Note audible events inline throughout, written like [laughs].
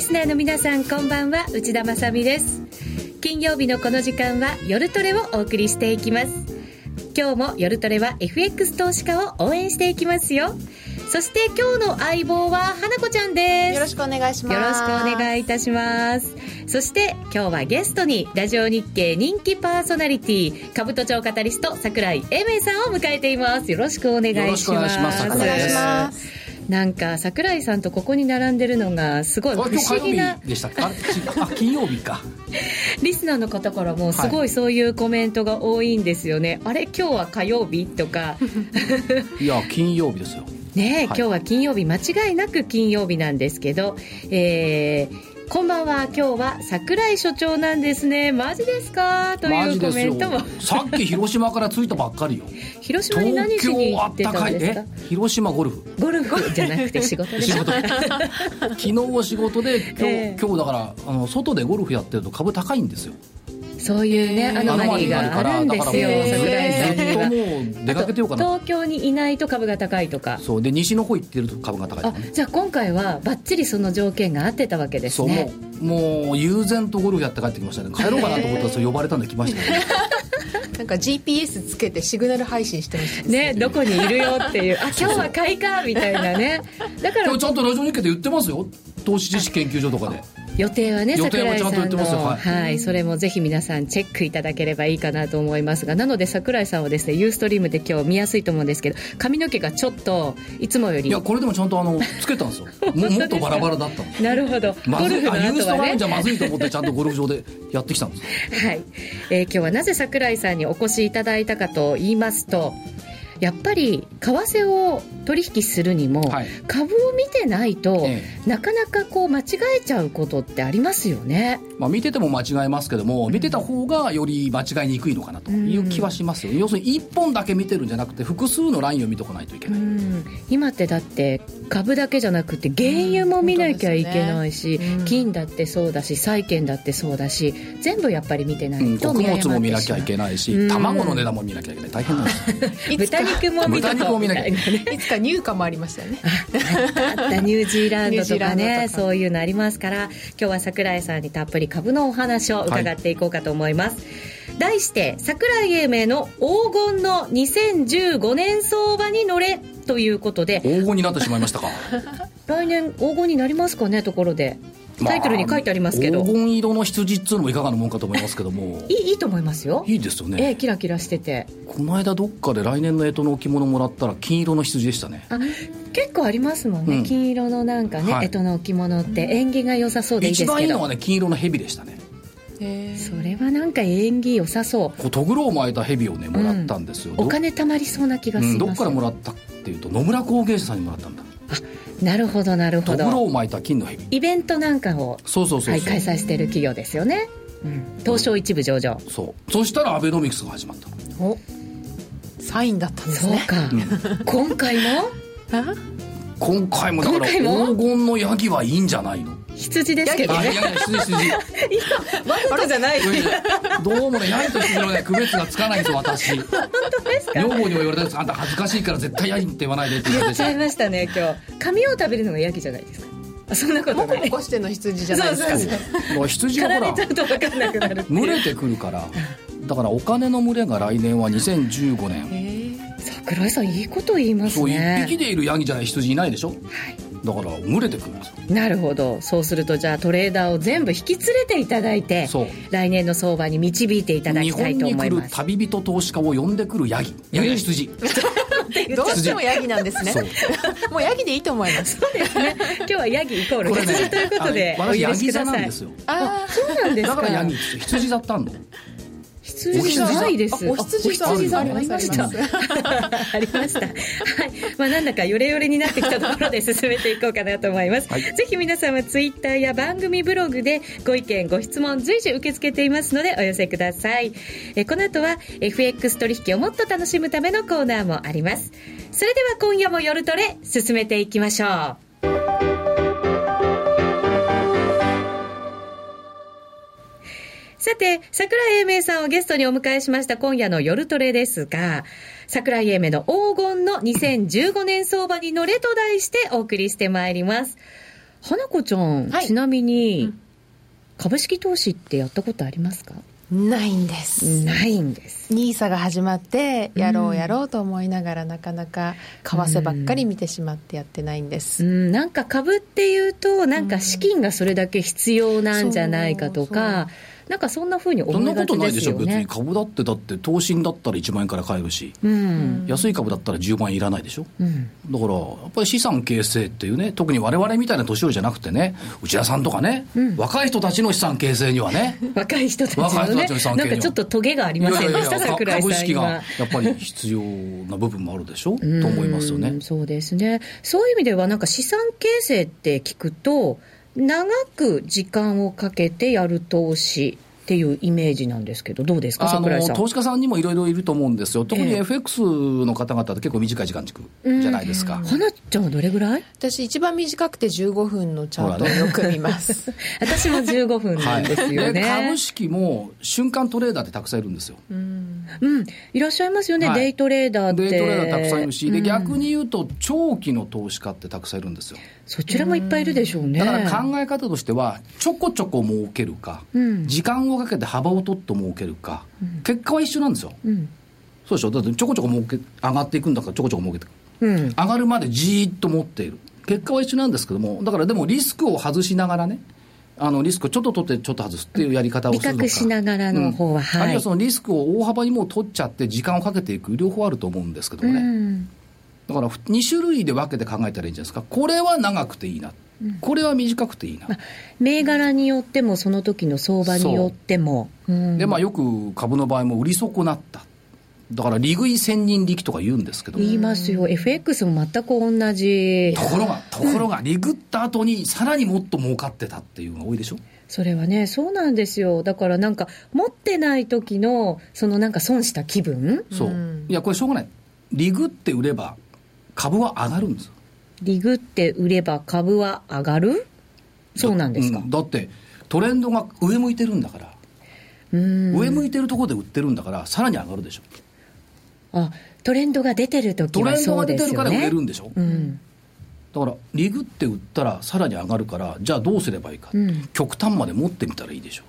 リスナーの皆さんこんばんは。内田まさです。金曜日のこの時間は夜トレをお送りしていきます。今日も夜トレは FX 投資家を応援していきますよ。そして今日の相棒は花子ちゃんです。よろしくお願いします。よろしくお願いいたします。そして今日はゲストにラジオ日経人気パーソナリティ兜町カタリスト櫻井英明さんを迎えています。よろしくお願いします。よろしくお願いしますお願いしますなんか櫻井さんとここに並んでるのがすごい不思議なでしたかあ金曜日か。[laughs] リスナーの方からもすごいそういうコメントが多いんですよね、はい、あれ今日は火曜日とか。[laughs] いや金曜日ですよ。ね、はい、今日は金曜日。間違いなく金曜日なんですけど、えー、こんばんは。今日は桜井所長なんですね。マジですか？というコメントも。さっき広島から着いたばっかりよ。[laughs] 広島に何しに行ってたんですか？広島ゴルフ。ゴルフ？じゃなくて仕事で。[laughs] 仕事。[laughs] 昨日仕事で今日えー、今日だからあの外でゴルフやってると株高いんですよそういうね、アノマリーがあるんですよ、桜井さん出かけてようかな。東京にいないと株が高いとか。そう。で西の方行ってると株が高い、あじゃあ今回はばっちりその条件が合ってたわけですね。そうもうもう悠然とゴルフやって帰ってきましたね。帰ろうかなと思ったらそう呼ばれたんで来ましたね。[laughs] なんか GPS つけてシグナル配信してましたね。どこにいるよっていう。あ今日は買いかみたいなね。だから今日ちゃんとラジオ日経で言ってますよ。投資知識研究所とかで。予定はね桜井さんの。はい、はい、それもぜひ皆さんチェックいただければいいかなと思いますがなので桜井さんはですねユーストリームで今日見やすいと思うんですけど髪の毛がちょっといつもよりいやこれでもちゃんとあのつけたんですよ。[laughs] ももっとバラバラだったの。なるほど。まずい、ね、ユーストラインじゃまずいと思ってちゃんとゴルフ場でやってきたんですはい、えー、今日はなぜ桜井さんにお越しいただいたかと言いますとやっぱり為替を取引するにも、はい、株を見てないと、ええ、なかなかこう間違えちゃうことってありますよね、まあ、見てても間違えますけども、うん、見てた方がより間違いにくいのかなという気はしますよ、うん、要するに1本だけ見てるんじゃなくて複数のラインを見とかないといけない、う。ん、今ってだって株だけじゃなくて原油も見なきゃいけないし、ね、金だってそうだし債券だってそうだし全部やっぱり見てないと穀物も見なきゃいけないし、卵の値段も見なきゃいけない。大変なんです豚肉も見豚肉も見なきゃいけないいつか入荷もありましたよね。あった。ニュージーランドとかねそういうのありますから今日は櫻井さんにたっぷり株のお話を伺っていこうかと思います、はい題して櫻井英明の黄金の2015年相場に乗れということで。黄金になってしまいましたか。[laughs] 来年黄金になりますかねところでタイトルに書いてありますけど、黄金色の羊っつうのもいかがなもんかと思いますけども。[laughs] いいいいと思いますよ。いいですよね。ええキラキラしてて。この間どっかで来年の干支の置物もらったら金色の羊でしたね。あ結構ありますもんね、うん、金色のなんかね、はい、干支の置物って。縁起が良さそうでいいですけど。一番いいのはね金色の蛇でしたね。それはなんか縁起良さそう。とぐろを巻いた蛇をねもらったんですよ、うん、お金たまりそうな気がします、うん、どっからもらったっていうと野村工芸士さんにもらったんだ。あなるほどなるほど。を巻いた金の蛇。イベントなんかをそうそうそう、はい、開催している企業ですよね、うん、東証一部上場。そう。そしたらアベノミクスが始まった。のお。サインだったんですね。そうか、今回も？[laughs] 今回もだから黄金のヤギはいいんじゃないの？羊ですけどね。いやいや、羊、羊。[laughs] わざとじゃないどうもね、ヤギと羊のね、区別がつかないんですよ、私。本当ですか？女房にも言われたんですあんた恥ずかしいから絶対ヤギって言わないでって言っちゃいましたね、今日。髪を食べるのがヤギじゃないですか？そんなことない。モコしての羊じゃないですか？そうそうそう羊はほら、群れてくるから。だからお金の群れが来年は2015年。桜井さんいいこと言いますね。そう一匹でいるヤギじゃない羊いないでしょ？はい。だから群れてくるんですよ。なるほどそうするとじゃあトレーダーを全部引き連れていただいて来年の相場に導いていただきたいと思います。旅人投資家を呼んでくるヤギヤギ羊。[laughs] どうしてもヤギなんですね。[laughs] もうヤギでいいと思います。そうですね。今日はヤギイコール。羊 [laughs] ということでお許しください。あそうなんですか。だからヤギ羊だったんだ羊じゃないです。お羊さんありました。[laughs] ありました。はい。まあなんだかヨレヨレになってきたところで進めていこうかなと思います。はい、ぜひ皆様ツイッターや番組ブログでご意見ご質問随時受け付けていますのでお寄せください。えこの後は FX 取引をもっと楽しむためのコーナーもあります。それでは今夜も夜トレ進めていきましょう。さて、桜井英明さんをゲストにお迎えしました今夜の夜トレですが、桜井英明の黄金の2015年相場に乗れと題してお送りしてまいります。花子ちゃん、はいちなみに、うん株式投資ってやったことありますか？ないんですないんです。ニーサが始まってやろうやろうと思いながらなかなか為替ばっかり見てしまってやってないんです、うん、なんか株っていうと、なんか資金がそれだけ必要なんじゃないかとか、なん。かそんなふうにそんなこ思いがちとないでしょ、ですよね。別に。株だって、だって、投資だったら1万円から買えるし、うん。安い株だったら10万円いらないでしょ？うん。だから、やっぱり資産形成っていうね、特に我々みたいな年寄りじゃなくてね、内田さんとかね、若い人たちの資産形成にはね、[laughs] 若い人たちの若い人ねたちの資産、系なんかちょっとトゲがありませんでした、か桜井株式がさんにはや。っぱり必要な部分もあるでしょ？と思いますよねうん。そうですね。そういう意味では、なんか資産形成って聞くと、長く時間をかけてやる投資っていうイメージなんですけど、どうですか、あ桜井さん？の投資家さんにもいろいろいると思うんですよ、特にええ FX の方々って結構短い時間軸じゃないですか。花ちゃんはどれぐらい？私一番短くて15分のチャートをよく見ます、[laughs] 私も15分なんですよね。で株式も瞬間トレーダーってたくさんいるんですよ。うんうん、いらっしゃいますよね、はいデイトレーダーって。デイトレーダーたくさんいるし、でうん逆に言うと、長期の投資家ってたくさんいるんですよ。そちらもいっぱいいるでしょうね。だから考え方としては、ちょこちょこ儲けるか、うん時間をかけて幅を取って儲けるか、結果は一緒なんですよ。うん。そうでしょ、だってちょこちょこ儲け上がっていくんだから、ちょこちょこ儲けていく。うん。上がるまでじーっと持っている。結果は一緒なんですけども、だからでもリスクを外しながらね、あのリスクをちょっと取ってちょっと外すっていうやり方をするのか。比較しながらの方ははいあるいはそのリスクを大幅にもう取っちゃって時間をかけていく両方あると思うんですけどもね。うんだから2種類で分けて考えたらいいんじゃないですか。これは長くていいな。これは短くていいな。銘柄によっても、その時の相場によっても。うんで、まあよく株の場合も売り損なった。だから利食い千人力とか言うんですけども言いますよ、FX も全く同じと。ころが、ところが、リグった後にさらにもっと儲かってたっていうのが多いでしょ？それはね、そうなんですよ。だからなんか、持ってない時の、そのなんか損した気分？そう。うんいや、これしょうがない。リグって売れば株は上がるんですよ。リグって売れば株は上がる？そうなんですかう。だって、トレンドが上向いてるんだから、うん。上向いてるところで売ってるんだから、さらに上がるでしょ。あ、トレンドが出てる時トレンドはそうが出てるからですよね。売れるんでしょ。うん。だから、リグって売ったらさらに上がるから、じゃあどうすればいいか。うん極端まで持ってみたらいいでしょ。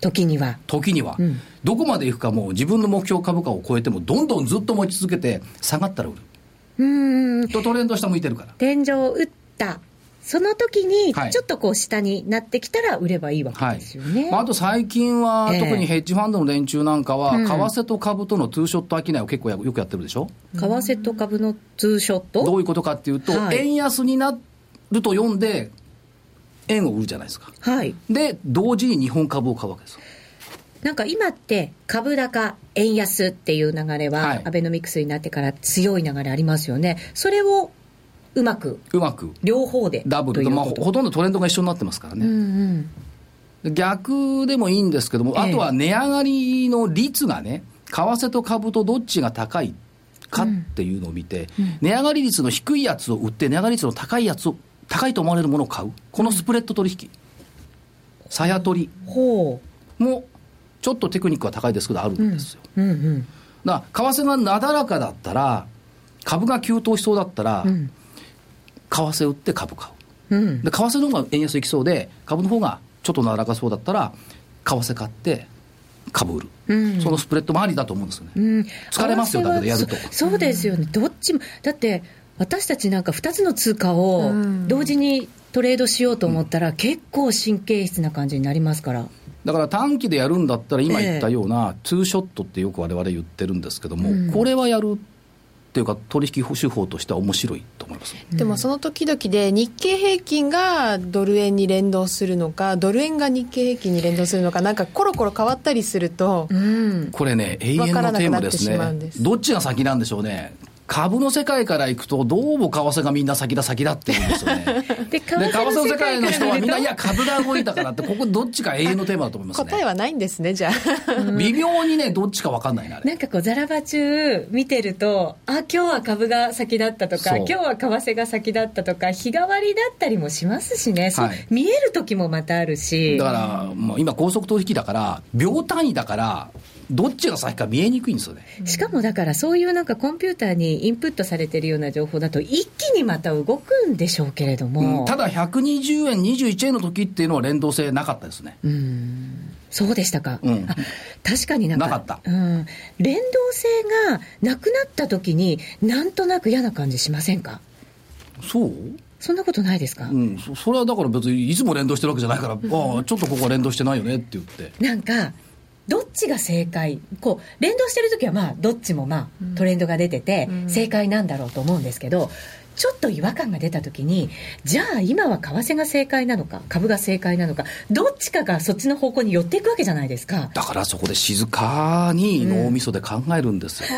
時には。時には、うんどこまでいくかもう自分の目標株価を超えてもどんどんずっと持ち続けて下がったら売るうん。とトレンド下向いてるから天井を打った。その時に、はいちょっとこう下になってきたら売ればいいわけはいですよね。まあ、あと最近は、ええ特にヘッジファンドの連中なんかは、うん為替と株とのツーショット商いを結構やよくやってるでしょ、為替と株のツーショット？どういうことかっていうと、はい円安になると読んで、円を売るじゃないですか。はい。で、同時に日本株を買うわけですよ。なんか今って株高円安っていう流れは、はいアベノミクスになってから強い流れありますよね。それをうまくうまく。両方でダブルと、まあ。ほほとんどトレンドが一緒になってますからね。うんうん。逆でもいいんですけども、ええあとは値上がりの率がね、為替と株とどっちが高いかっていうのを見て、値上がり率の低いやつを売って、値上がり率の高いやつを、高いと思われるものを買う、このスプレッド取引、さや取りほも、ちょっとテクニックは高いですけど、あるんですよ。う。うんうん。だから、為替がなだらかだったら、株が急騰しそうだったら、うん。為替売って株買う。うん。で為替の方が円安いきそうで株の方がちょっとなだらかそうだったら為替買って株売る、うんそのスプレッドもありだと思うんですよね、うん、疲れますよだけどやるとそそうですよね、どっちも、だって、私たちなんか2つの通貨をうん同時にトレードしようと思ったら、結構神経質な感じになりますから。だから短期でやるんだったら今言ったようなツーショットってよく我々言ってるんですけども、うん。これはやるっていうか取引手法としては面白いと思います。でもその時々で日経平均がドル円に連動するのかドル円が日経平均に連動するのかなんかコロコロ変わったりすると、うん。これね永遠のテーマですね。どっちが先なんでしょうね株の世界から行くとどうも為替がみんな先だ先だって言うんですよね [laughs] で、為で為替の世界の人はみんな、いやや、株が動いたからって、ここどっちか永遠のテーマだと思いますね。[laughs] 答えはないんですねじゃあ微妙にね、どっちか分かんないな。なんかこう、ザラバ中見てると、あ、今日は株が先だったとか、今日は為替が先だったとか、日替わりだったりもしますしね、そうはい見える時もまたあるし。だから、もう今、高速取引だから、秒単位だから、どっちが先か見えにくいんですよね。しかもだからそういうなんかコンピューターにインプットされてるような情報だと一気にまた動くんでしょうけれども、うん。ただ120円、21円の時っていうのは連動性なかったですね。そうでしたか、うん。あ確かになんかなかった。うん、連動性がなくなった時になんとなく嫌な感じしませんか？そう？そんなことないですか、うん、そそれはだから別にいつも連動してるわけじゃないから、ああ、ちょっとここは連動してないよねって言って。なんかどっちが正解？こう連動してる時はまあどっちもまあトレンドが出てて正解なんだろうと思うんですけど、ちょっと違和感が出た時にじゃあ今は為替が正解なのか株が正解なのかどっちかがそっちの方向に寄っていくわけじゃないですかだからそこで静かに脳みそで考えるんですよ。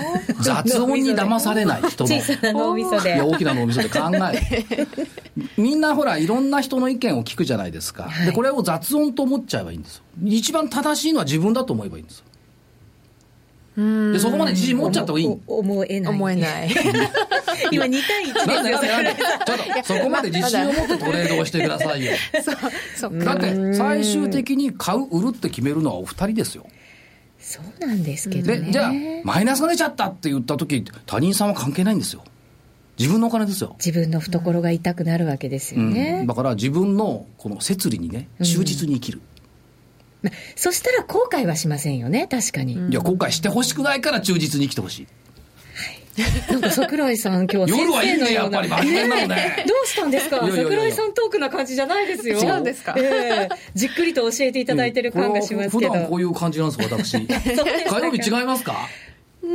雑音に騙されない人の。小さな脳みそでいや、大きな脳みそで考える。みんなほら、いろんな人の意見を聞くじゃないですか。はいで、これを雑音と思っちゃえばいいんですよ。一番正しいのは自分だと思えばいいんですよ。で、そこまで自信持っちゃった方がいい。お思えない思えない [laughs] 今2対1なんでなんでなんでちょっと、そこまで自信を持ってトレードをしてくださいよ。[laughs] だって、最終的に買う、売るって決めるのはお二人ですよ。そうなんですけどねで、じゃあ、マイナスが出ちゃったって言った時、他人さんは関係ないんですよ。自分のお金ですよ。自分の懐が痛くなるわけですようんね、だから自分のこの摂理にね、忠実に生きる。まあそしたら後悔はしませんよね。確かに、いや、後悔してほしくないから忠実に生きてほしい。なんか桜井さん今日夜はいいね生のような。やっぱり。真面目なのね。どうしたんですか？桜井さんトークな感じじゃないですよ。違うんですか？ええ。じっくりと教えていただいてる感がしますけど、普段こういう感じなんです私。火曜日違いますか？う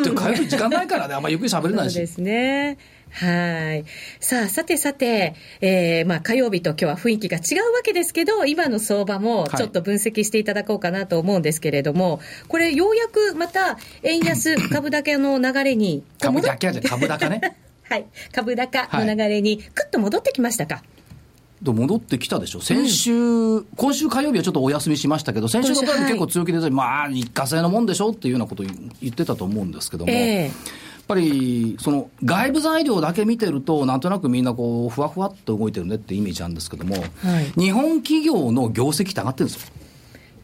ん。火曜日時間ないからね、あんまゆっくり喋れないし。そうですね。はい。さあ、さてさて、えー、まあ火曜日と今日は雰囲気が違うわけですけど、今の相場もちょっと分析していただこうかなと思うんですけれども、これようやくまた円安 [coughs] 株高の流れに、株高じゃ株高ね。[laughs] はい。株高の流れに、くっと戻ってきましたか？と戻ってきたでしょ、先週、今週火曜日はちょっとお休みしましたけど、先週の火曜日結構強気で、まあ、一過性のもんでしょっていうようなことを言ってたと思うんですけども、ええやっぱりその外部材料だけ見てると、なんとなくみんなこうふわふわっと動いてるねってイメージなんですけども、はい日本企業の業績って上がってるんですよ。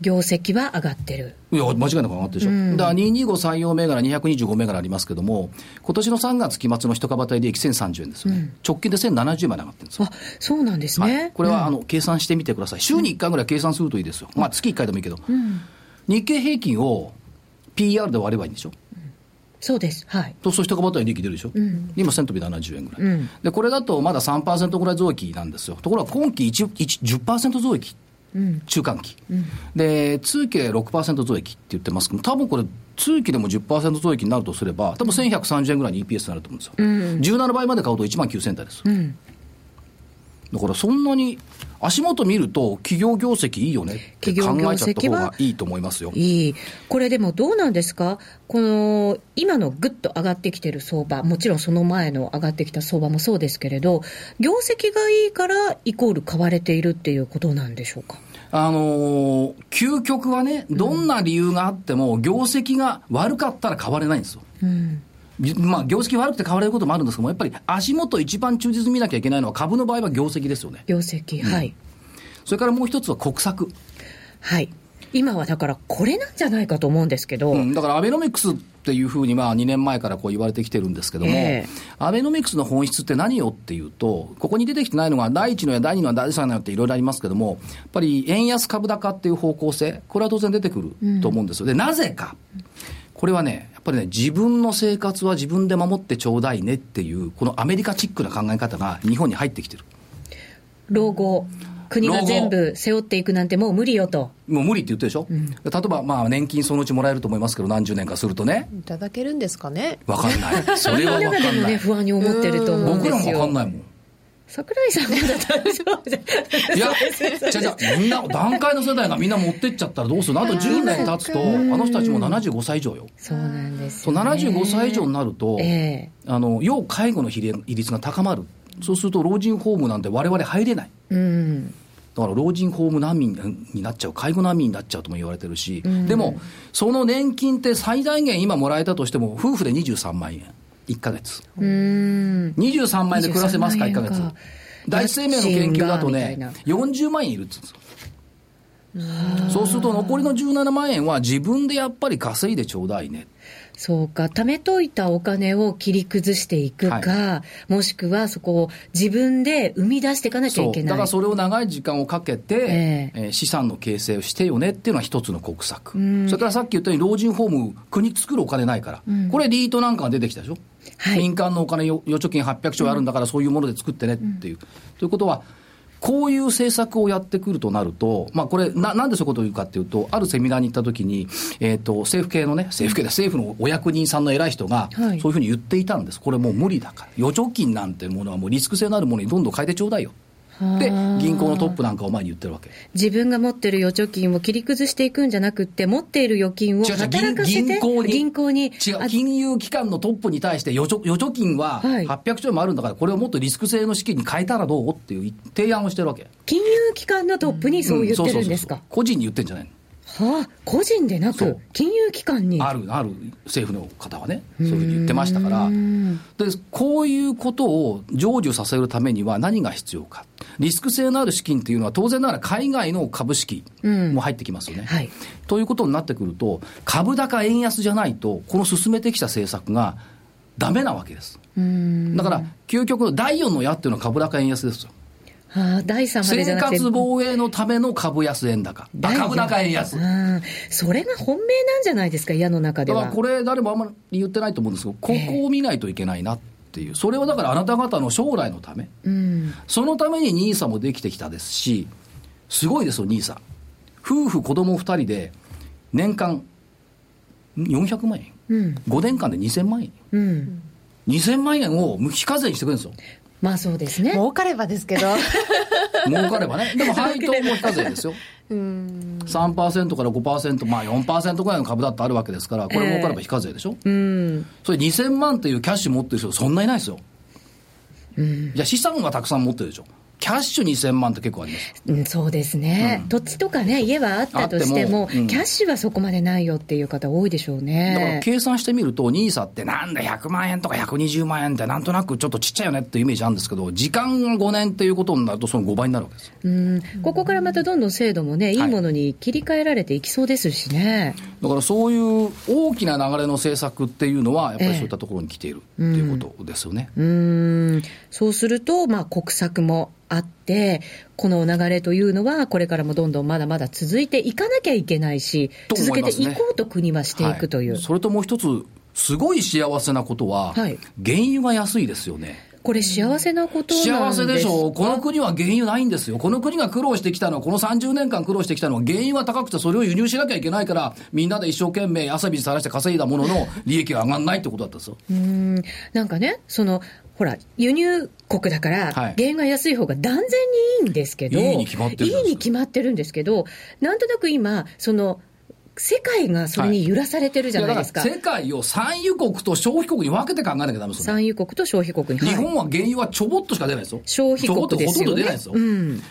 業績は上がってる。いや、間違いなく上がってるでしょ。だから225採用銘柄、225銘柄ありますけども、今年の3月期末の一株当たり利益1030円ですよね。直近で1070まで上がってるんですよ。あ、そうなんですね。はい、これは、あの計算してみてください、週に1回ぐらい計算するといいですよ、まあ、月1回でもいいけど、日経平均を PR で割ればいいんでしょ、そうです。はい。そう一株当たり利益出るでしょ、今、1000飛び70円ぐらい、うん。で、これだとまだ3%ぐらい増益なんですよ、ところが今期1 1 10%増益。中間期、で通期で6%増益って言ってますけど、多分これ、通期でも10%増益になるとすれば、多分1130円ぐらいに EPS になると思うんですよ、17倍まで買うと1万9000台です、だからそんなに足元見ると、企業業績いいよねって考企業業えちゃった方績はがいいと思いますよ。いい。これでもどうなんですか？この、今のぐっと上がってきてる相場、もちろんその前の上がってきた相場もそうですけれど、業績がいいからイコール買われているっていうことなんでしょうか？あのー究極はね、どんな理由があっても、業績が悪かったら買われないんですよ。うん。まあ、業績悪くて買われることもあるんですけども、やっぱり足元一番忠実に見なきゃいけないのは、株の場合は業績ですよね。業績、はい。それからもう一つは国策。はい。今はだからこれなんじゃないかと思うんですけど、うん、だからアベノミクスっていうふうにまあ2年前からこう言われてきてるんですけども、ええアベノミクスの本質って何よっていうと、ここに出てきてないのが、第1のや第2のや第3のやっていろいろありますけども、やっぱり円安株高っていう方向性、これは当然出てくると思うんですよ。で、なぜか。これはね、ぱりね、自分の生活は自分で守ってちょうだいねっていう、このアメリカチックな考え方が日本に入ってきてる。老後、国が全部背負っていくなんてもう無理よと。もう無理って言ってるでしょ、例えば、まあ、年金そのうちもらえると思いますけど、何十年かするとね、いただけるんですかね？わかんない。それはわか中 [laughs] でもね、んない。不安に思ってると思うんで僕らもすよ。わかんないもん。桜井さんまだ大丈夫じゃいや、じゃじゃみんな、段階の世代がみんな持ってっちゃったらどうするの？あと10年経つと、あの人たちも75歳以上よ。そうなんですそうよ、ね。75歳以上になると、えあの要介護の比率が高まる、そうすると老人ホームなんて我々入れない、えうん。だから老人ホーム難民になっちゃう、介護難民になっちゃうとも言われてるし、でも、その年金って最大限今もらえたとしても、夫婦で23万円、1ヶ月。うん。23万円で暮らせますか、23 1ヶ月万円か。大生命の研究だとね家賃がみたいな、40万円いるっつうんですよ。そうすると残りの17万円は自分でやっぱり稼いでちょうだいね。そうか、貯めといたお金を切り崩していくか、はい、もしくはそこを自分で生み出していかなきゃいけない。だからそれを長い時間をかけて、えー、えー、資産の形成をしてよねっていうのは一つの国策。それからさっき言ったように老人ホーム、国作るお金ないから、うん、これリートなんかが出てきたでしょ？はい、民間のお金、預貯金800兆あるんだから、そういうもので作ってねっていう。うん、ということは、こういう政策をやってくるとなると、まあ、これな、なんでそういうことを言うかっていうと、あるセミナーに行ったときに、えーと、政府系のね、政府系で政府のお役人さんの偉い人が、そういうふうに言っていたんです、これもう無理だから、預貯金なんてものはもうリスク性のあるものにどんどん変えてちょうだいよ。で、銀行のトップなんかを前に言ってるわけ。自分が持ってる預貯金を切り崩していくんじゃなくて、持っている預金を働かせて銀行に。銀行に。違う、金融機関のトップに対して預貯、預貯金は800兆円もあるんだから、これをもっとリスク性の資金に変えたらどうっていう提案をしてるわけ。金融機関のトップにそう言ってるんですか、個人に言ってんじゃないのはあ、個人でなく、金融機関に。ある、ある政府の方はね、そういうふうに言ってましたから、でこういうことを成就させるためには何が必要か、リスク性のある資金っていうのは、当然ながら海外の株式も入ってきますよね。はい、ということになってくると、株高円安じゃないと、この進めてきた政策がだめなわけです。だから、究極の第4の矢っていうのは株高円安ですよ。あ第3まで生活防衛のための株安円高。株高円安。それが本命なんじゃないですか、矢の中では。だからこれ、誰もあんまり言ってないと思うんですけど、ここを見ないといけないなっていう。それはだからあなた方の将来のため。うん、そのために NISA もできてきたですし、すごいですよ、NISA。夫婦子供2人で、年間400万円。うん、5年間で2000万円。うん、2000万円を無非課税にしてくれるんですよ。まあそうですね。儲かればですけど。[laughs] 儲かればね。でも配当も非課税ですよ。うん3%から5%、まあ4%ぐらいの株だってあるわけですから、これ儲かれば非課税でしょ、えー、うん、それ2000万っていうキャッシュ持ってる人、そんないないですよ。うん、いや、資産はたくさん持ってるでしょ。キャッシュ2000万って結構あります、うん、そうですね、うん、土地とかね、家はあったとしても、うん、キャッシュはそこまでないよっていう方、多いでしょうね。だから計算してみると、NISA ってなんだ、100万円とか120万円って、なんとなくちょっとちっちゃいよねっていうイメージあるんですけど、時間が5年っていうことになると、その5倍になるわけですうん。ここからまたどんどん制度もね、いいものに切り替えられていきそうですしね、はい、だからそういう大きな流れの政策っていうのは、やっぱりそういったところに来ているっていうことですよね。えうん。そうすると、まあ、国策もあって、この流れというのは、これからもどんどんまだまだ続いていかなきゃいけないし、ね、続けていこうと国はしていくという。はい、それともう一つ、すごい幸せなことは、はい、原油が安いですよね。これ幸せなこと幸せでしょう。この国は原油ないんですよ。この国が苦労してきたのは、この30年間苦労してきたのは、原油が高くてそれを輸入しなきゃいけないから、みんなで一生懸命朝日さらして稼いだものの、利益が上がらないってことだったんですよ。うん。なんかね、その、ほら、輸入国だから、原油が安い方が断然にいいんですけど、いいに決まってるいいに決まってるんですけど、なんとなく今、その、世界がそれに揺らされてるじゃないですか。はい、世界を産油国と消費国に分けて考えなきゃダメですよ、産油国と消費国に。日本は原油はちょぼっとしか出ないですよ。消費国ですよ、ね。ほとんど出ないですよ。うん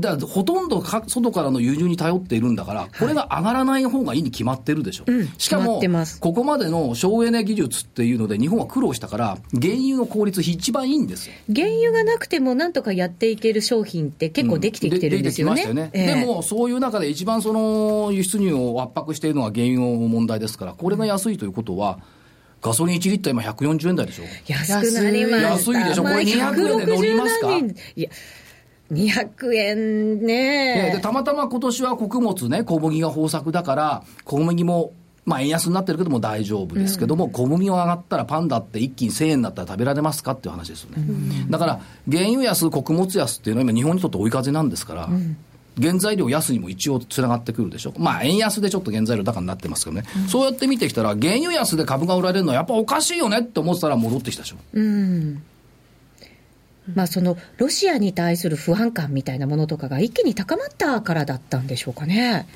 だほとんどか外からの輸入に頼っているんだから、これが上がらない方がいいに決まってるでしょ。うん、しかも、ここまでの省エネ技術っていうので、日本は苦労したから、原油の効率一番いいんですよ。原油がなくてもなんとかやっていける商品って結構できてきてるんですよね。うん、ででねえー、でも、そういう中で一番その輸出入を圧迫しているのは原油の問題ですから、これが安いということは、ガソリン1リッター今140円台でしょ？安くなりました。安いでしょ？これ200円で乗りますか？いや200円ね。でたまたま今年は穀物ね、小麦が豊作だから、小麦も、まあ、円安になってるけども大丈夫ですけども、うん、小麦が上がったらパンダって一気に1000円だったら食べられますかっていう話ですよね。うん、だから、原油安、穀物安っていうのは今日本にとって追い風なんですから、うん原材料安にも一応つながってくるでしょ？まあ、円安でちょっと原材料高になってますけどね。うん、そうやって見てきたら、原油安で株が売られるのはやっぱおかしいよねって思ってたら戻ってきたでしょ。うんまあ、そのロシアに対する不安感みたいなものとかが一気に高まったからだったんでしょうかね。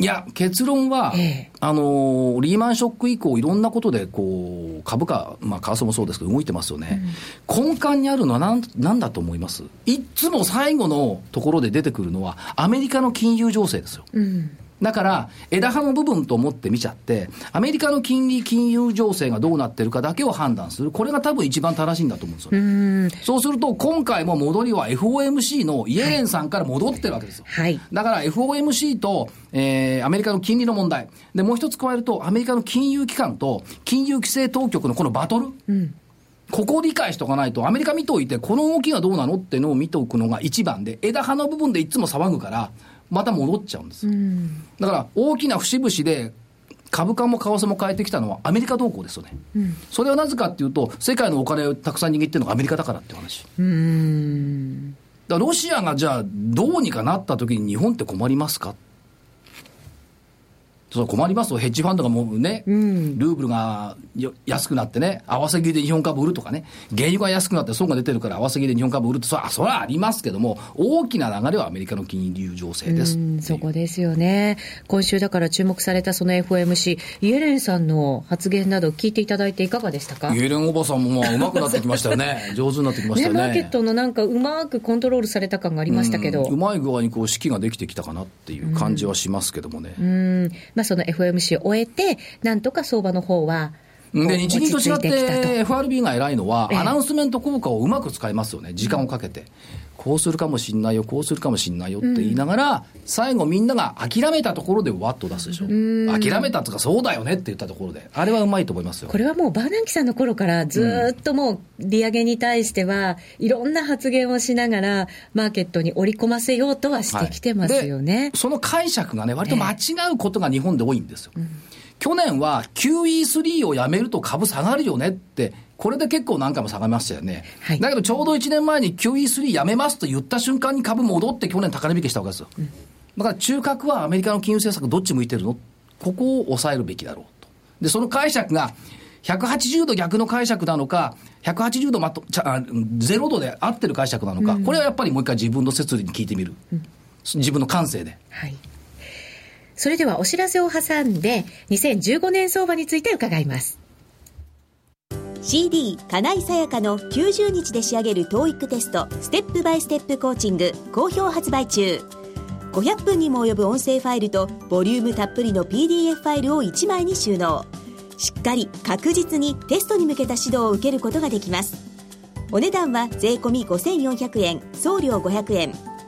いや、結論は、ええ、あのリーマンショック以降、いろんなことでこう株価、まあ、為替もそうですけど、動いてますよね、うん、根幹にあるのは何なんだと思います？いつも最後のところで出てくるのは、アメリカの金融情勢ですよ。うんだから、枝葉の部分と思って見ちゃって、アメリカの金利、金融情勢がどうなってるかだけを判断する。これが多分一番正しいんだと思うんですよ、ね。そうすると、今回も戻りは FOMC のイエレンさんから戻ってるわけですよ。はいだから FOMC と、えー、アメリカの金利の問題。で、もう一つ加えると、アメリカの金融機関と金融規制当局のこのバトル。ここを理解しておかないと、アメリカ見ておいて、この動きがどうなのっていうのを見ておくのが一番で、枝葉の部分でいつも騒ぐから、また戻っちゃうんです。だから、大きな節々で、株価も為替も変えてきたのはアメリカ動向ですよね。それはなぜかっていうと、世界のお金をたくさん握ってるのがアメリカだからっていう話。だロシアがじゃあ、どうにかなった時に日本って困りますかそう困りますと、ヘッジファンドがもうね、ルーブルがよ安くなってね、合わせ切りで日本株売るとかね、原油が安くなって損が出てるから合わせ切りで日本株売るって、それはそれはありますけども、大きな流れはアメリカの金融情勢ですそこですよね。今週だから注目されたその FOMC、イエレンさんの発言など聞いていただいていかがでしたか？イエレンおばさんもまあ上手くなってきましたよね。[laughs] 上手になってきましたね、よね。マーケットのなんかうまくコントロールされた感がありましたけど。うんうまい具合にこう、式ができてきたかなっていう感じはしますけどもね。うんまあ、その FOMC を終えて、なんとか相場の方は、で、日銀と違って FRB が偉いのは、ええアナウンスメント効果をうまく使いますよね。時間をかけて。こうするかもしんないよ、こうするかもしんないよって言いながら、最後みんなが諦めたところでわっと出すでしょ。諦めたとかそうだよねって言ったところで。あれはうまいと思いますよこ。れはもうバーナンキさんの頃からずーっともう利上げに対しては、いろんな発言をしながら、マーケットに織り込ませようとはしてきてますよね。でその解釈がね、割と間違うことが日本で多いんですよ。去年は QE3 をやめると株下がるよねって、これで結構何回も下がりましたよね。はいだけどちょうど1年前に QE3 やめますと言った瞬間に株戻って去年高値引きしたわけですよ。だから中核はアメリカの金融政策どっち向いてるの？ここを抑えるべきだろうと。で、その解釈が180度逆の解釈なのか、180度まと、ちゃあ0度で合ってる解釈なのか、これはやっぱりもう一回自分の説理に聞いてみる。自分の感性で。はい。それではお知らせを挟んで、2015年相場について伺います。CD 金井さやかの90日で仕上げる TOEIC テストステップバイステップコーチング好評発売中。500分にも及ぶ音声ファイルとボリュームたっぷりの PDF ファイルを1枚に収納。しっかり確実にテストに向けた指導を受けることができます。お値段は税込5400円送料500円。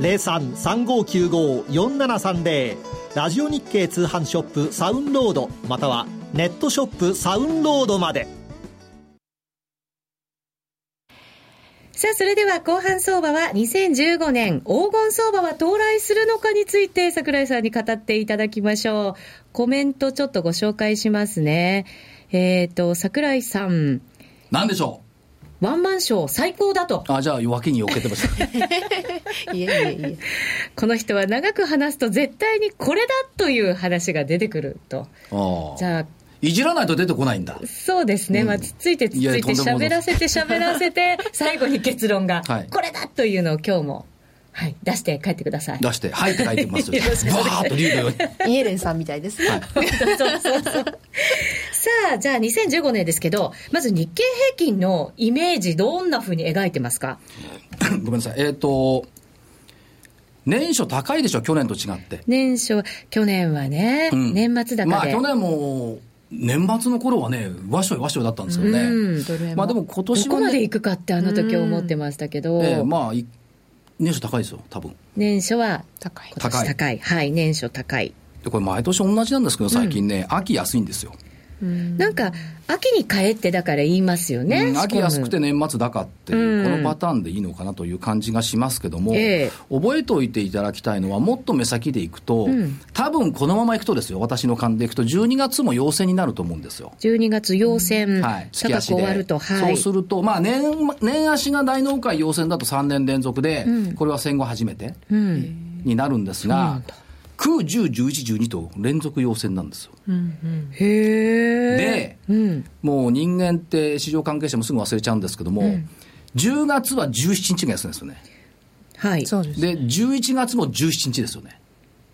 0335954730ラジオ日経通販ショップサウンロードまたはネットショップサウンロードまでさあ、それでは後半相場は2015年黄金相場は到来するのかについて桜井さんに語っていただきましょう。コメントちょっとご紹介しますね。えっ、と、桜井さん、なんでしょワンマンショー最高だと。うあ、じゃあ脇に避けてました。[laughs] いえいえいえ。この人は長く話すと絶対にこれだという話が出てくると。ああ。じゃあ、いじらないと出てこないんだ。そうですね。まあ、つっついてつっついて喋らせて喋らせて、[laughs] 最後に結論が、はいこれだというのを今日も、はい、出して帰ってください。出して、はいって書いてますよ。[laughs] バーッと竜のように。イエレンさんみたいですね。さあ、じゃあ2015年ですけど、まず日経平均のイメージ、どんなふうに描いてますか？[laughs] ごめんなさい。えっ、と、年初高いでしょ、去年と違って。年初、去年はね、うん年末高で。まあ去年も、年末の頃はね、わしょいわしょいだったんですよね。うんまあでも今年は、ね、どこまで行くかってあの時思ってましたけど、ええまあ、い年初高いですよ、多分。年初は高い。今年高い。はい、年初高い。で、これ毎年同じなんですけど、最近ね、秋安いんですよ。なんか、秋に帰ってだから言いますよね。うん秋安くて年末高っていう、うん。このパターンでいいのかなという感じがしますけども、ええ。覚えておいていただきたいのは、もっと目先でいくと、ん。多分このままいくとですよ、私の勘でいくと、12月も陽性になると思うんですよ。12月陽線、はい、月高く終わると、はい。そうすると、まあ年、年足が大納会陽線だと3年連続で、これは戦後初めてうん。になるんですが、9、10、11、12と連続陽線なんですよ。へえ。で、うん。もう人間って市場関係者もすぐ忘れちゃうんですけども、10月は17日が安いんですよね。はい。そうです。で、11月も17日ですよね。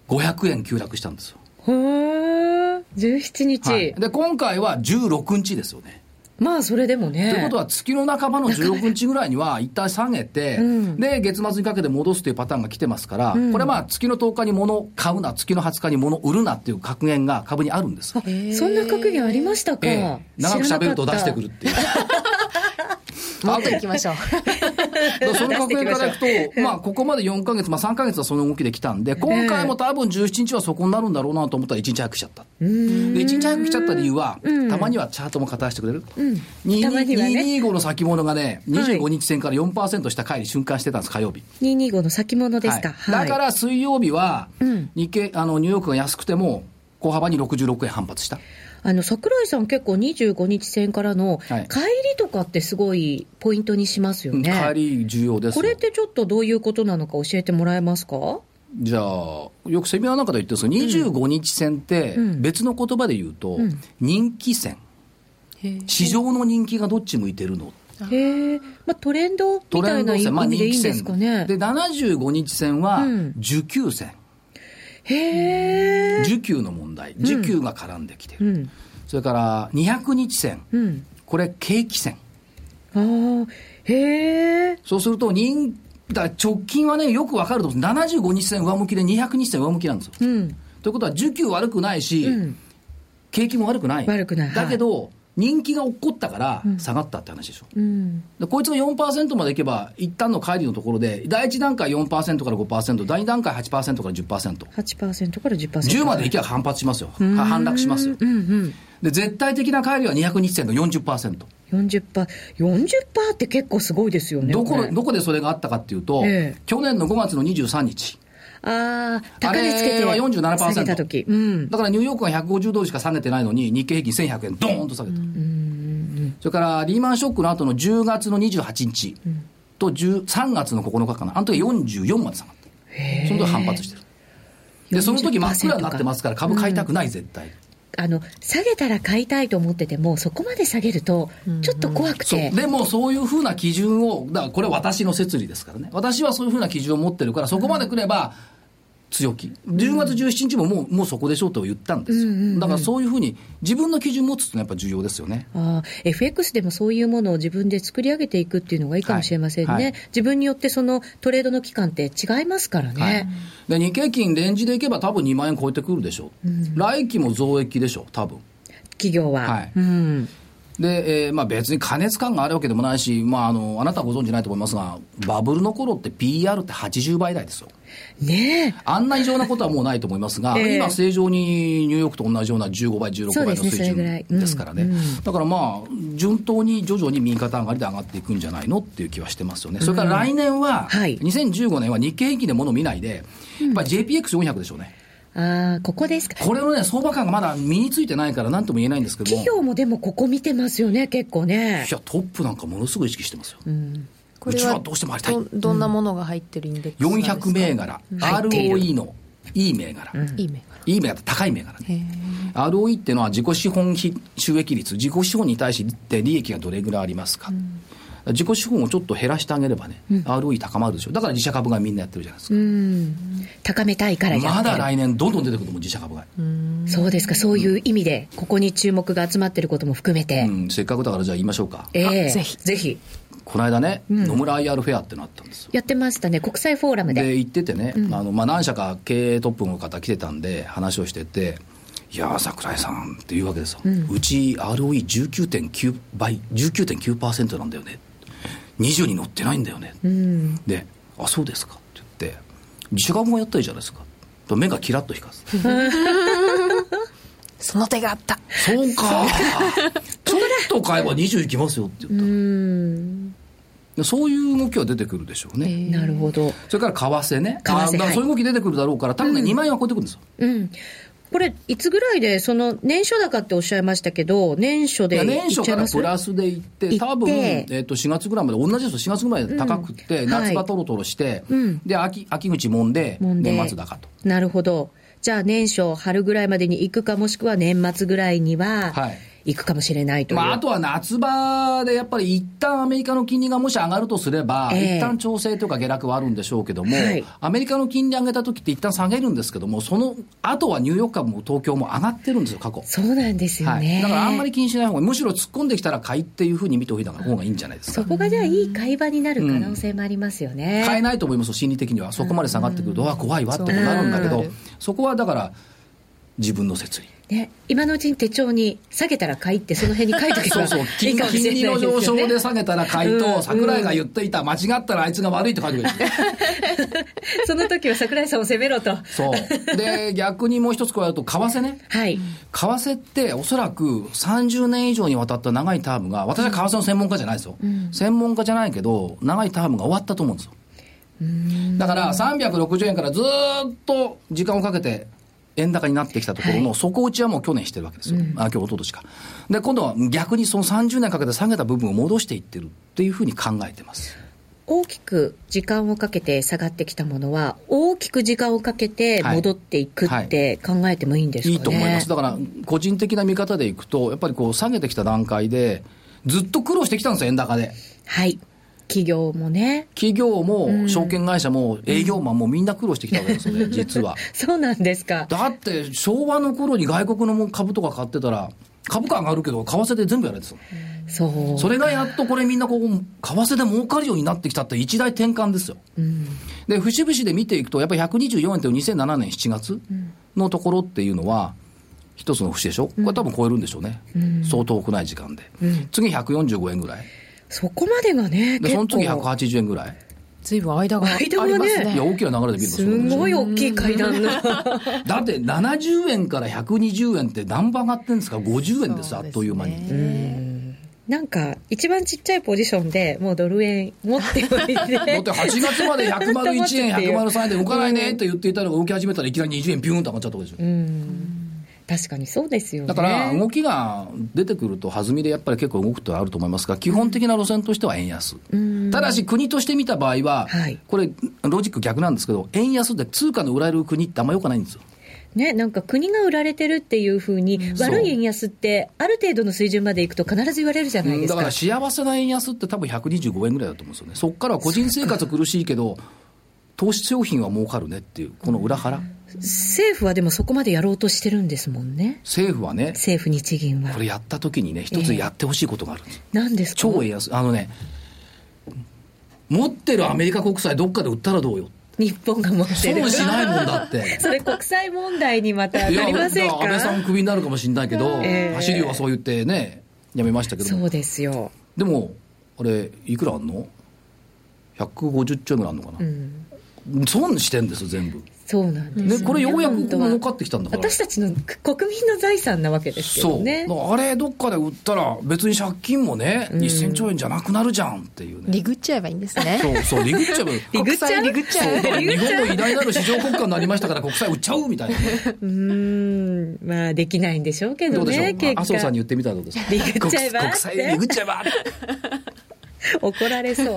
500円急落したんですよ。へえ。17日。はい、で、今回は16日ですよね。まあ、それでもね。ということは、月の半ばの16日ぐらいには、一旦下げて、で、月末にかけて戻すというパターンが来てますから、これはまあ、月の10日に物を買うな、月の20日に物を売るなっていう格言が株にあるんです。あ、そんな格言ありましたか？ええ長く喋ると出してくるっていう。[laughs] もっと行きましょう。その格言からいくと、まあ、ここまで4ヶ月、まあ3ヶ月はその動きで来たんで、今回も多分17日はそこになるんだろうなと思ったら1日早く来ちゃった。で、1日早く来ちゃった理由は、たまにはチャートも片してくれる。たまにはね225の先物がね、25日線から4%下帰り瞬間してたんです、火曜日。225の先物ですか。はいだから水曜日は、日経、あの、ニューヨークが安くても、小幅に66円反発した。あの、桜井さん結構25日線からのはい。帰りとかってすごいポイントにしますよね。帰り重要ですよ。これってちょっとどういうことなのか教えてもらえますか？じゃあ、よくセミナーなんかで言ってるんですけど、25日線って、別の言葉で言うと、人気線。市場の人気がどっち向いてるの？へえ、まあ、トレンドトみたいな意味でいいんで。すかね。で、75日線はうん、需給線。需給の問題。需給が絡んできてる。うん。それから、200日線。うん。これ、景気線。ああ、へえ。そうすると、人、だ直近はね、よくわかると思うんです。75日線上向きで200日線上向きなんですよ。うん。ということは、需給悪くないし、うん景気も悪くない。悪くないはいだけど、人気が起こったから下がったって話でしょ。うん。でこいつが4%までいけば、一旦の乖離のところで、第1段階4%から5%、第2段階8%から10%。8%から10%。10までいけば反発しますよ。は反落しますよ。うんうん。で、絶対的な乖離は200日線の40%。40%。40%って結構すごいですよね。どこれどこでそれがあったかっていうと、ええ去年の5月の23日。ああ、れは47%下げた時。うん。だからニューヨークが150ドルしか下げてないのに、日経平均1100円、ドーンと下げた。それからリーマンショックの後の10月の28日と10 3月の9日かな、あの時44まで下がった。その時反発してる。で、その時真っ暗になってますから、株買いたくない、絶対。あの、下げたら買いたいと思ってても、そこまで下げると、ちょっと怖くて。そう。でもそういうふうな基準を、だからこれ私の説理ですからね。私はそういうふうな基準を持ってるから、そこまで来れば、強気。10月17日ももう、もうそこでしょうと言ったんですよ。だからそういうふうに、自分の基準を持つとやっぱ重要ですよね。ああ、FX でもそういうものを自分で作り上げていくっていうのがいいかもしれませんね。はいはい自分によってそのトレードの期間って違いますからね。はい。で、日経金レンジでいけば多分2万円超えてくるでしょう。来期も増益でしょう、多分。企業は。はいうん。で、えーまあ別に加熱感があるわけでもないし、まああの、あなたはご存知ないと思いますが、バブルの頃って PR って80倍台ですよ。ねえ。あんな異常なことはもうないと思いますが、ええ今正常にニューヨークと同じような15倍、16倍の水準ですからね。うんうんだからまあ、順当に徐々に右肩上がりで上がっていくんじゃないのっていう気はしてますよね。それから来年は、はい2015年は日経平均で物を見ないで、やっぱり JPX400 でしょうね。ああ、ここですか。これのね、相場感がまだ身についてないから何とも言えないんですけども。企業もでもここ見てますよね、結構ねい。や、トップなんかものすごい意識してますよ。これはうちはどうしてもありたいどどんなものが入ってるインデックスなんですか400銘柄、ROE のいい銘柄。いい銘柄いい銘柄って高い銘柄ね。ROE っていうのは自己資本費収益率、自己資本に対して利益がどれぐらいありますか。自己資本をちょっと減らしてあげればね、ROE 高まるでしょ。だから自社株買いみんなやってるじゃないですか。うん。高めたいからやってる。まだ来年どんどん出てくると思う、自社株買い。そうですか、そういう意味で、ここに注目が集まってることも含めて。うん、せっかくだからじゃあ言いましょうか。ええぜひぜひ。この間ね、野村 IR フェアってのあったんですよ。やってましたね、国際フォーラムで。で、行っててね、あの、まあ、何社か経営トップの方来てたんで、話をしてて、いやー、桜井さんって言うわけですよ。うち ROE19.9 倍、19.9%なんだよね。20に乗ってないんだよね。で、あ、そうですかって言って、自社株もやったらいいじゃないですか。と目がキラッと光る。[laughs] その手があったそうか。[laughs] ちょっと買えば20いきますよって言った。でそういう動きは出てくるでしょうね。なるほど。それから為替ね。為替はいそういう動き出てくるだろうから、多分ね、2万円は超えてくるんですよ。うん。これ、いつぐらいで、その、年初高っておっしゃいましたけど、年初いで年初からプラスでいって、行って多分、えっ、と、4月ぐらいまで、同じですよ、4月ぐらいまで高くって、うん夏場トロトロして、うんで、秋、秋口もんで、もんで年末高と。なるほど。じゃあ年初、春ぐらいまでに行くか、もしくは年末ぐらいにははい、行くかもしれないという。まあ、あとは夏場でやっぱり一旦アメリカの金利がもし上がるとすれば、ええ一旦調整とか下落はあるんでしょうけども、はいアメリカの金利上げた時って一旦下げるんですけども、その後はニューヨーク株も東京も上がってるんですよ、過去。そうなんですよね。はい、だからあんまり気にしない方がいい、むしろ突っ込んできたら買いっていうふうに見ておいた方がいいんじゃないですか。そこがじゃあいい買い場になる可能性もありますよね。買えないと思いますよ心理的には。そこまで下がってくると、わ怖いわってことになるんだけどうん、そこはだから、自分の説理。ね、今のうちに手帳に下げたら買いってその辺に書いておけばそうそう、[laughs] い金いかもしれ金利の上昇で下げたら買いうんと、桜井が言っていた、間違ったらあいつが悪いって書いてくれる。[laughs] その時は桜井さんを責めろと。そう。で、[laughs] 逆にもう一つ加えると、為替ね。はい。為替っておそらく30年以上にわたった長いタームが、私は為替の専門家じゃないですよ。専門家じゃないけど、長いタームが終わったと思うんですよ。だから360円からずーっと時間をかけて円高になってきたところの底打ちはもう去年してるわけですよ。あ、今日、一昨年か。で、今度は逆にその30年かけて下げた部分を戻していってるっていうふうに考えてます。大きく時間をかけて下がってきたものは、大きく時間をかけて戻っていくって考えてもいいんですかね。いいと思います。だから、個人的な見方でいくと、やっぱりこう下げてきた段階で、ずっと苦労してきたんですよ、円高で。はい。企業もね。企業も、証券会社も、営業マンもみんな苦労してきたわけですよね、実は。[laughs] そうなんですか。だって、昭和の頃に外国の株とか買ってたら、株価上がるけど、為替で全部やられてたのそう。それがやっとこれみんなこう、為替で儲かるようになってきたって一大転換ですよ。で、節々で見ていくと、やっぱり124円っていう2007年7月のところっていうのは、一つの節でしょ？これ多分超えるんでしょうね。相当多くない時間で。次145円ぐらい。そこまでがね、で、その次結構180円ぐらい。ずいぶん間があり間がねますねいや、大きな流れで見るすごい大きい階段の。[laughs] だって70円から120円って何倍上がってるんですか ?50 円です、あっという間に。なんか、一番ちっちゃいポジションでもうドル円持っておいて。[laughs] だって8月まで101円、[laughs] 103円で動かないねって言っていたのが動き始めたらいきなり20円ピューンと上がっちゃったわけですよ。確かにそうですよね。だから動きが出てくると弾みでやっぱり結構動くってあると思いますが、基本的な路線としては円安。ただし国として見た場合ははい、これロジック逆なんですけど、円安で通貨の売られる国ってあんま良くないんですよ。ね、なんか国が売られてるっていうふうに、悪い円安って、ある程度の水準までいくと必ず言われるじゃないですか。だから幸せな円安って多分125円ぐらいだと思うんですよね。そこからは個人生活苦しいけど、投資商品は儲かるねっていう、この裏腹。政府はでもそこまでやろうとしてるんですもんね。政府はね、政府日銀はこ。れやった時にね、一つやってほしいことがあるんですよ。何ですか？超円安。あのね、持ってるアメリカ国債どっかで売ったらどうよ。日本が持ってる。損しないもんだって。[laughs] それ国際問題にまたなりませんか？安倍さんクビになるかもしれないけど、ええ走りはそう言ってね、やめましたけどもそうですよ。でも、あれ、いくらあんの ?150 兆円ぐらいあんのかな、損してんですよ、全部。そうなんです、ね、これようやく儲かってきたんだから。私たちの国民の財産なわけですけそう。どね。あれ、どっかで売ったら、別に借金もね、1000兆円じゃなくなるじゃんっていうね。リグっちゃえばいいんですねそう、そう、リグっちゃう。[laughs] リグっちゃう？国債リグっちゃうそうだから日本の偉大なる市場国家になりましたから国債売っちゃうみたいなね。うーん、まあできないんでしょうけどどうでしょう？麻生さんに果。言ってみたらどうですか？リグっちゃえば国国債リグっちゃえば [laughs] 怒られそう。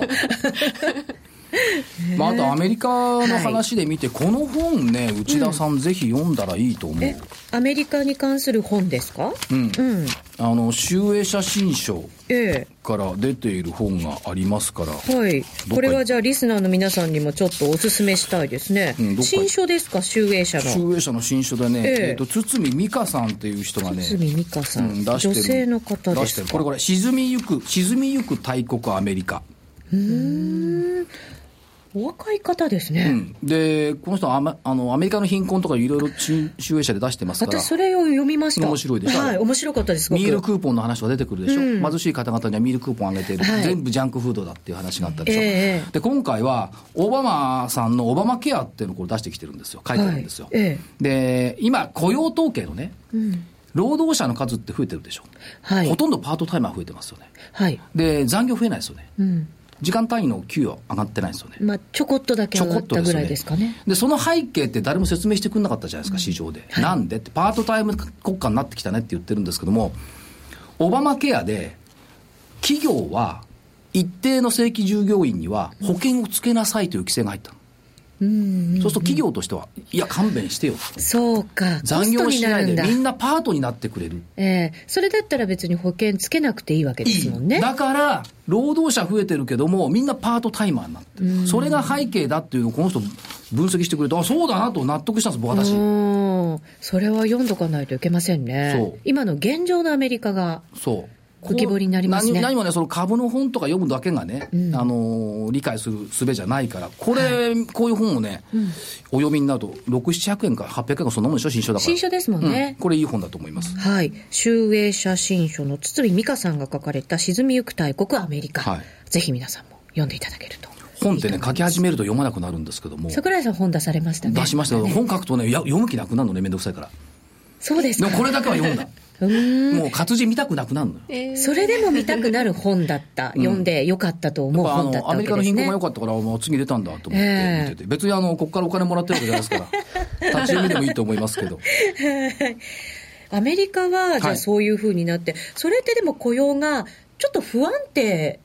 [laughs] まあ、あとアメリカの話で見て、この本ね、内田さん、ぜひ読んだらいいと思う。え、アメリカに関する本ですか？うん。うん。あの、集英写真賞えから出ている本がありますから、え。はい。これはじゃあリスナーの皆さんにもちょっとお勧めしたいですね。うん新書ですか、集英社の。集英社の新書でね、えええっと、堤美香さんっていう人がね、堤美香さん、うん出してる女性の方ですか？出してる。これこれ、沈みゆく、沈みゆく大国アメリカ。お若い方ですね。うん。で、この人はアメあのアメリカの貧困とかいろいろ集英社で出してますから。私、それを読みました。面白いでしょ？はい、面白かったです、ミールクーポンの話が出てくるでしょ、うん。貧しい方々にはミールクーポンあげてる、はい。全部ジャンクフードだっていう話があったでしょ、ええで今回はオバマさんのオバマケアっていうのをこれ出してきてるんですよ。書いてるんですよ、はいえ。で今雇用統計のね、労働者の数って増えてるでしょ、はい。ほとんどパートタイマー増えてますよね。はい。で残業増えないですよね。うん。時間単位の給与上がってないですよねまあ、ちょこっとだけ上がったぐらいですかね。でその背景って誰も説明してくれなかったじゃないですか、市場で、なんでって、パートタイム国家になってきたねって言ってるんですけども、オバマケアで、企業は一定の正規従業員には保険をつけなさいという規制が入ったの。うんそうすると企業としては、いや、勘弁してよ。そうか。残業しないでみんなパートになってくれる。ええそれだったら別に保険つけなくていいわけですもんね。だから、労働者増えてるけども、みんなパートタイマーになってる。それが背景だっていうのをこの人分析してくれて、あ、そうだなと納得したんです、僕私。うんそれは読んどかないといけませんね。今の現状のアメリカが。そう。浮き彫りになりますね何何もね、その株の本とか読むだけがね、あのー理解する術じゃないから、これ、こういう本をね、お読みになると、6、700円か800円かそんなもんでしょ、新書だから。新書ですもんねうんこれいい本だと思います。はい。集英写真書の堤美香さんが書かれた沈みゆく大国アメリカ。はいぜひ皆さんも読んでいただけると。本ってね、書き始めると読まなくなるんですけども、桜井さん本出されましたね。出しましたけど、本書くとね、読む気なくなるのね、めんどくさいから。そうですか。でもこれだけは読んだ。[laughs] もう活字見たくなくなるのよ。それでも見たくなる本だった。読んでよかったと思う本だったのアメリカの。貧困が良かったから、もう次出たんだと思ってええ。見てて、別にあのここからお金もらってるわけじゃないですから、[laughs] 立ち読みでもいいと思いますけど、[laughs] アメリカは、じゃはい。あそういうふうになって、それってでも雇用がちょっと不安定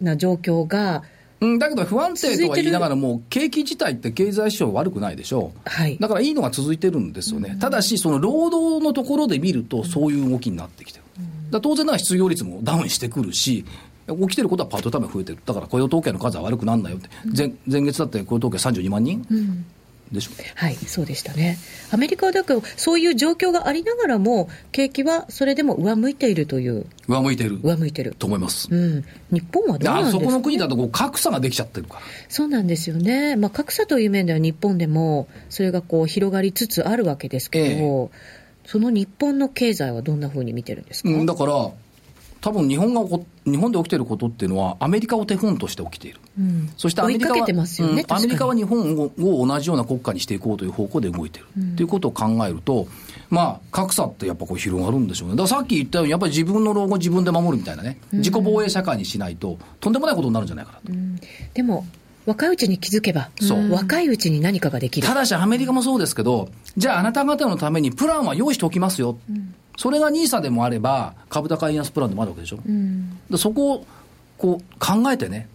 な状況が、うん、だけど不安定とは言いながらも、景気自体って経済指標悪くないでしょう、はい。だからいいのが続いてるんですよね、ただし、その労働のところで見ると、そういう動きになってきてる、だから当然ながら失業率もダウンしてくるし、起きてることはパートタイムが増えてる、だから雇用統計の数は悪くならないよって、前前月だって雇用統計32万人、でしょ？はい、そうでしたね。アメリカはだから、そういう状況がありながらも、景気はそれでも上向いているという、上向いてる上向いてる。と思います。うん。日本はどうなんですか、ね、そこの国だとこう格差ができちゃってるから。そうなんですよね。まあ、格差という面では日本でも、それがこう、広がりつつあるわけですけど、その日本の経済はどんなふうに見てるんですか、うん、だから、多分日本が日本で起きてることっていうのは、アメリカを手本として起きている。うん。そしてアメリカはねうん。アメリカは日本をを同じような国家にしていこうという方向で動いてる。ということを考えると、まあ、格差ってやっぱこう広がるんでしょうね。だからさっき言ったように、やっぱり自分の老後自分で守るみたいなね、自己防衛社会にしないと、とんでもないことになるんじゃないかなと。でも、若いうちに気づけば、若いうちに何かができる。た。だし、アメリカもそうですけど、じゃあ、あなた方のためにプランは用意しておきますよ、それが NISA でもあれば、株高円安プランでもあるわけでしょ、でそこをこう考えてね、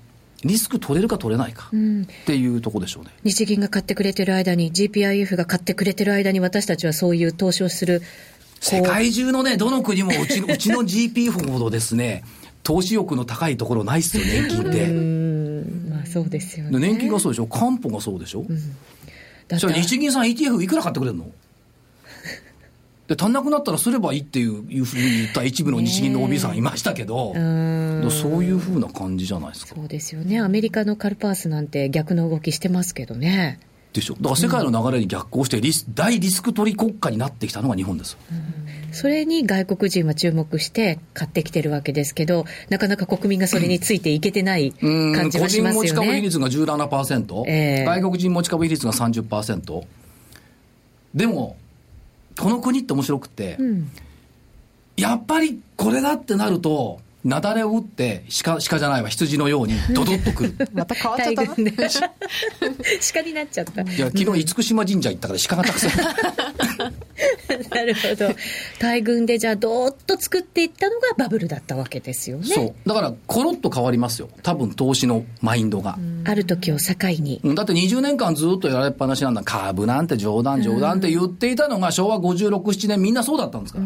リスク取れるか取れないかっていうところでしょうね。日銀が買ってくれてる間に、GPIF が買ってくれてる間に、私たちはそういう投資をする。世界中のね、どの国もうちの [laughs] うちの GP ほどですね、投資欲の高いところないっすよ、年金って。うん、まあそうですよね。で年金がそうでしょ、官報がそうでしょ、だじゃあ日銀さん ETF いくら買ってくれるの？で足んなくなったらすればいいっていういうふうに言った一部の日銀の OB さんいましたけど、うんそういうふうな感じじゃないですか。そうですよね。アメリカのカルパースなんて逆の動きしてますけどね。でしょ。だから世界の流れに逆行してリス、大リスク取り国家になってきたのが日本です。それに外国人は注目して買ってきてるわけですけど、なかなか国民がそれについていけてないうん感じはします個人持ちよね。株比率が17%、ええ外国人持ち株比率が30%。でも、この国って面白くて、うん。やっぱりこれだってなると、雪崩を打って鹿、鹿じゃないわ、羊のようにドドッとくる。[laughs] また変わっちゃ大ったな群で鹿になっちゃった。いや、昨日厳島神社行ったから鹿がたくさん。[laughs] なるほど。大群でじゃあどーっと作っていったのがバブルだったわけですよね。そう。だから、コロッと変わりますよ。多分投資のマインドが。ある時を境に。うんだって20年間ずっとやられっぱなしなんだ。株なんて冗談冗談って言っていたのが昭和56、7年みんなそうだったんですから。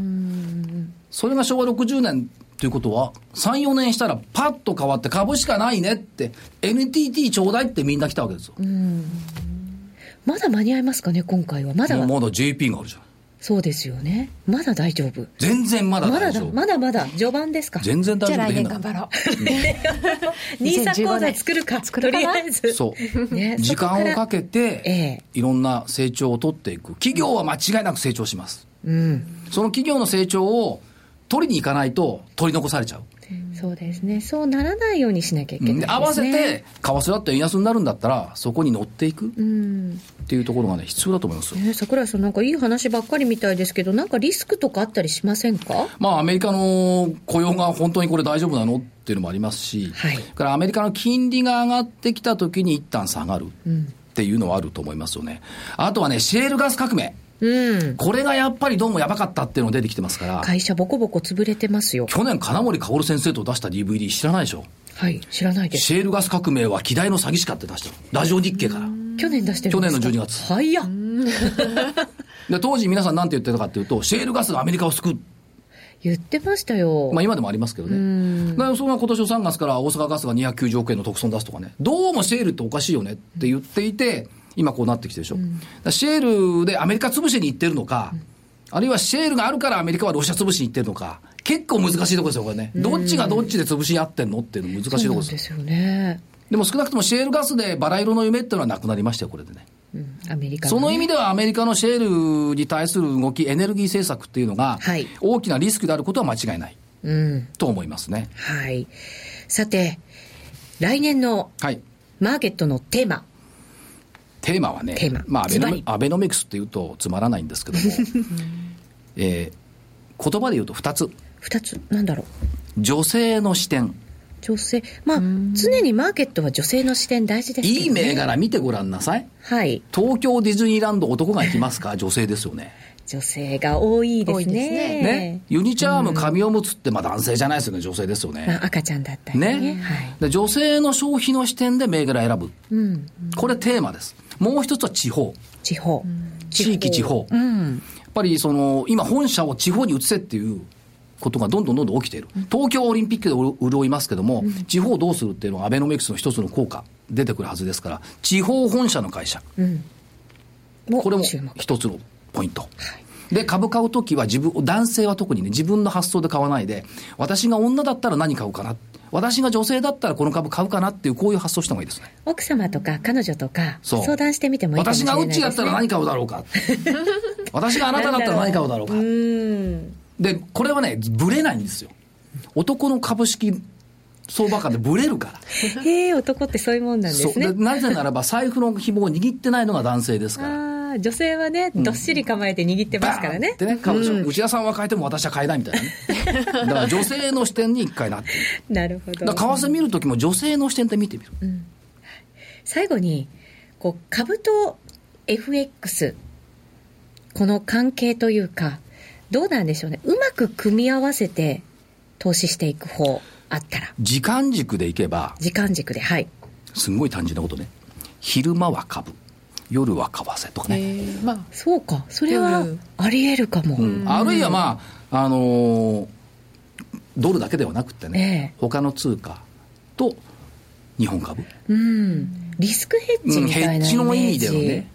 それが昭和60年ということは、3、4年したらパッと変わって株しかないねって、NTT ちょうだいってみんな来たわけですよ。まだ間に合いますかね、今回は。まだもう、まだ JP があるじゃん。そうですよね。まだ大丈夫。全然まだまだだ、大丈夫。まだまだ、序盤ですか。全然大じゃあ来丈夫で変だ年頑張ろう。ニーサ口座作るか、作るとりあえず。そう。[laughs] ね時間をかけえてえ、いろんな成長を取っていく。企業は間違いなく成長します。うん。その企業の成長を取りに行かないと取り残されちゃう。そうですね。そうならないようにしなきゃいけないね。で合わせて、為替だって円安になるんだったら、そこに乗っていくっうん。ていうところがね、必要だと思いますよ。ね、桜井さんなんかいい話ばっかりみたいですけど、なんかリスクとかあったりしませんか？まあ、アメリカの雇用が本当にこれ大丈夫なのっていうのもありますし、はいからアメリカの金利が上がってきた時に一旦下がるうん。っていうのはあると思いますよね。あとはね、シェールガス革命。うん。これがやっぱりどうもやばかったっていうのが出てきてますから、会社ボコボコ潰れてますよ。去年金森薫先生と出した DVD 知らないでしょ？はい、知らないです。シェールガス革命は希代の詐欺師かって出したの。ラジオ日経から。去年出してるんですか？去年の12月。早っ。[laughs] で、当時皆さん何て言ってたかっていうと、シェールガスがアメリカを救う。言ってましたよ。まあ今でもありますけどね。だからそれが今年の3月から大阪ガスが290億円の特損出すとかね、どうもシェールっておかしいよねって言っていて、今こうなってきてるでしょ。うん、シェールでアメリカ潰しに行ってるのか、あるいはシェールがあるからアメリカはロシア潰しに行ってるのか、結構難しいところですよ、これね。どっちがどっちで潰し合ってんのっていうの難しいところです。よね。でも少なくともシェールガスでバラ色の夢っていうのはなくなりましたよ、これでね。うん、アメリカ、ね、その意味ではアメリカのシェールに対する動き、エネルギー政策っていうのが、大きなリスクであることは間違いない、うん、と思いますね。はい。さて、来年のマーケットのテーマ。テーマはね、まあアベノ、アベノミクスっていうとつまらないんですけども、[laughs] えー、言葉で言うと2つ。2つ、なんだろう。女性の視点。女性。まあ、常にマーケットは女性の視点大事ですね。いい銘柄見てごらんなさい。はい。東京ディズニーランド男が行きますか？女性ですよね。女性が多いですね。ねねユニチャーム紙おむつってまあ男性じゃないですよね、女性ですよね。まあ、赤ちゃんだったりね。ねはい、で女性の消費の視点で銘柄選ぶ。うん、これテーマです。もう一つは地方。地方。地域地方。うん、やっぱりその、今本社を地方に移せっていうことがどんどんどんどん起きている。東京オリンピックで潤いますけども、地方どうするっていうのはアベノミクスの一つの効果出てくるはずですから、地方本社の会社。これも一つのポイント。で、株買うときは自分、男性は特にね、自分の発想で買わないで、私が女だったら何買うかな。私が女性だったらこの株買うかなっていう、こういう発想した方がいいですね。奥様とか彼女とか、相談してみてもいいかもしれないです、ね、私がうちだったら何買うだろうか。[laughs] 私があなただったら何買うだろうか。で、これはね、ぶれないんですよ。男の株式相場感でぶれるから。へえ、男ってそういうもんなんですね。なぜならば、財布の紐を握ってないのが男性ですから。女性はね、どっしり構えて握ってますからね。でね、うん、内田さんは変えても私は変えないみたいなね。だから女性の視点に一回なってなるほど。為替見るときも女性の視点で見てみる。うん、最後に、こう、株と FX、この関係というか、どうなんでしょうね。うまく組み合わせて投資していく方あったら。時間軸でいけば。時間軸で、はい。すごい単純なことね。昼間は株。夜は為替とかね。まあ、そうか。それはあり得るかも。うん、あるいはまあ、あのー、ドルだけではなくてね、えー、他の通貨と日本株。うん。リスクヘッジみたいなイメージ、うん、ヘッジの意味でのね、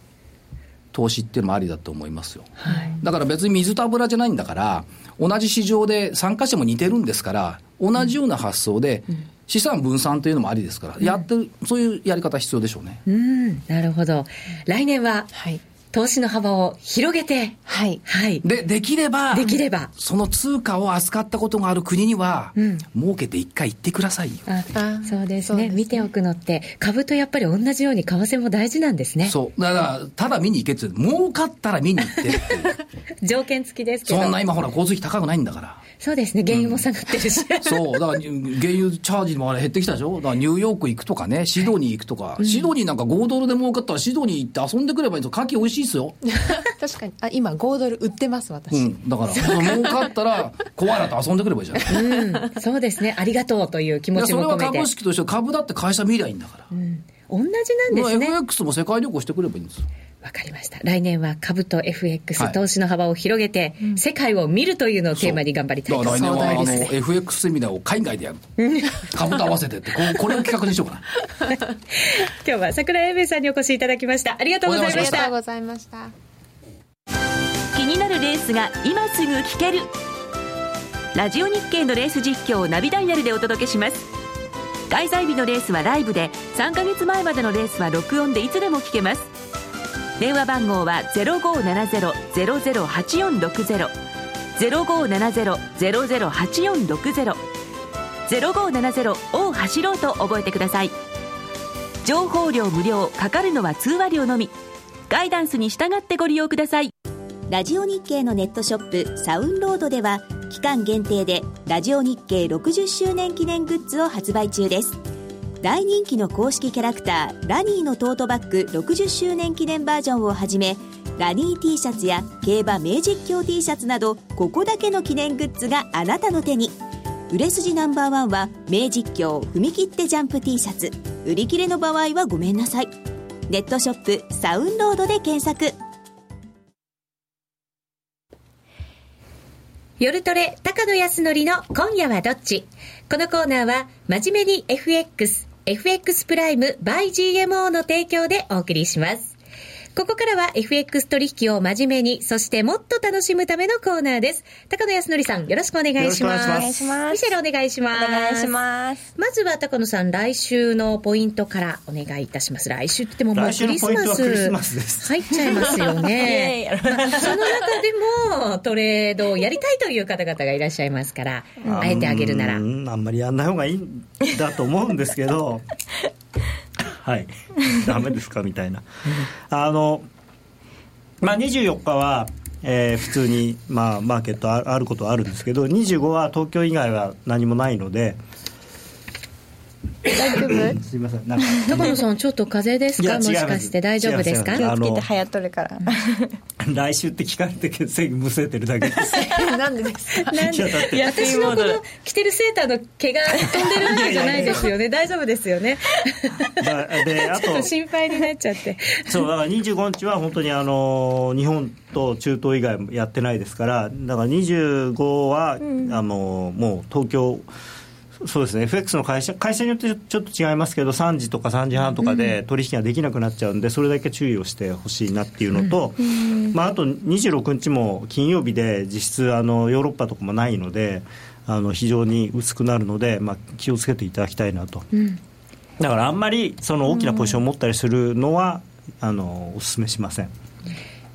投資っていうのもありだと思いますよ。はい、だから別に水と油じゃないんだから、同じ市場で参加者も似てるんですから、同じような発想で、資産分散というのもありですから、やってる、そういうやり方必要でしょうね。うん、なるほど。来年は、はい、投資の幅を広げて、はい。はい。で、できれば、できれば、その通貨を扱ったことがある国には、うん、儲けて一回行ってくださいよ。ああそうですね。見ておくのって、株とやっぱり同じように為替も大事なんですね。そう。だから、ただ見に行けって、儲かったら見に行ってって。[laughs] 条件付きですけど。そんな今ほら、交通費高くないんだから。そうですね、原油も下がってるし、うん、そう、だから原油チャージもあれ減ってきたでしょ、だからニューヨーク行くとかね、シドニー行くとか、はい、シドニーなんか5ドルで儲かったら、シドニー行って遊んでくればいいんですよ、牡蠣美味しいですよ。[laughs] 確かに、あ今、5ドル売ってます、私。うん、だから、儲かったら、コアラと遊んでくればいいじゃん。うん、そうですね、ありがとうという気持ちもそれは株式として、株だって会社見りゃいいんだから。うん同じなんですね。FX も世界旅行してくればいいんですよ。わかりました。来年は株と FX、はい、投資の幅を広げて、うん、世界を見るというのをテーマに頑張りたいと来年はあの FX セミナーを海外でやる。[laughs] 株と合わせてってこ、これを企画にしようかな。[laughs] 今日は桜井英明さんにお越しいただきました。ありがとうございました。ありがとうございました。気になるレースが今すぐ聞ける。ラジオ日経のレース実況をナビダイヤルでお届けします。開催日のレースはライブで3ヶ月前までのレースは録音でいつでも聞けます電話番号は0570-008460 0570-008460 0570を走ろうと覚えてください。情報量無料かかるのは通話料のみ。ガイダンスに従ってご利用ください。ラジオ日経のネットショップサウンロードでは期間限定でラジオ日経60周年記念グッズを発売中です。大人気の公式キャラクターラニーのトートバッグ60周年記念バージョンをはじめラニー T シャツや競馬名実況 T シャツなどここだけの記念グッズがあなたの手に。売れ筋ナンバーワンは名実況踏み切ってジャンプ T シャツ。売り切れの場合はごめんなさい。ネットショップサウンロードで検索。夜トレ高野康則の今夜はどっち？このコーナーは真面目に FX FX プライム by GMO の提供でお送りします。ここからは FX 取引を真面目に、そしてもっと楽しむためのコーナーです。高野康則さん、よろしくお願いします。お願いします。ミシェルお願いします。お願いします。まずは高野さん、来週のポイントからお願いいたします。来週って言ってももうクリスマス。入っちゃいますよね。[laughs] その中でもトレードをやりたいという方々がいらっしゃいますから、あえてあげるなら。あんまりやんない方がいいんだと思うんですけど、[laughs] はい、[laughs] ダメですか？みたいな。あのまあ、24日は、えー、普通に、まあ、マーケットあることはあるんですけど25は東京以外は何もないので大丈夫？すみません。なんか。高野さんちょっと風邪ですか？もしかして大丈夫ですか？気をつけて流行っとるから。[laughs] 来週って聞かれて血液むせてるだけです。[laughs] なんでですか？[laughs] いや私のこの着てるセーターの毛が飛んでるわけじゃないですよね。大丈夫ですよね。であと。心配になっちゃって。そうだから25日は本当にあの日本と中東以外もやってないですからだから25は、うん、あのもう東京そうですね。FX の会社会社によってちょっと違いますけど3時とか3時半とかで取引ができなくなっちゃうんでそれだけ注意をしてほしいなっていうのと、まあ、あと26日も金曜日で実質あのヨーロッパとかもないのであの非常に薄くなるので、まあ、気をつけていただきたいなと、うん、だからあんまりその大きなポジションを持ったりするのは、あのお勧めしません。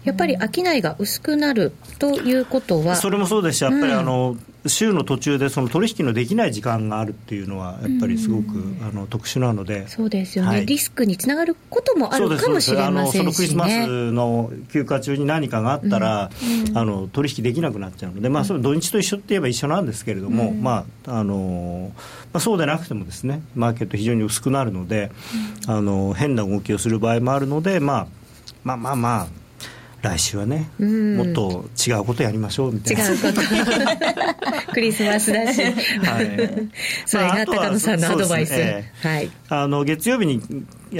やっぱり商いが薄くなるということはそれもそうですしやっぱりあの、週の途中でその取引のできない時間があるっていうのはやっぱりすごく、あの特殊なので。そうですよね、はい、リスクにつながることもあるかもしれませんし、ね、そのクリスマスの休暇中に何かがあったら、うん、あの取引できなくなっちゃうので、まあ、それ土日と一緒って言えば一緒なんですけれども、うん、まああのまあ、そうでなくてもですねマーケット非常に薄くなるので、あの変な動きをする場合もあるので、まあ、まあまあまあ来週はね、もっと違うことやりましょうみたいな。違うこと。[laughs] クリスマスだし、はい、それが高野さんのアドバイス、ねえー、はい、あの月曜日に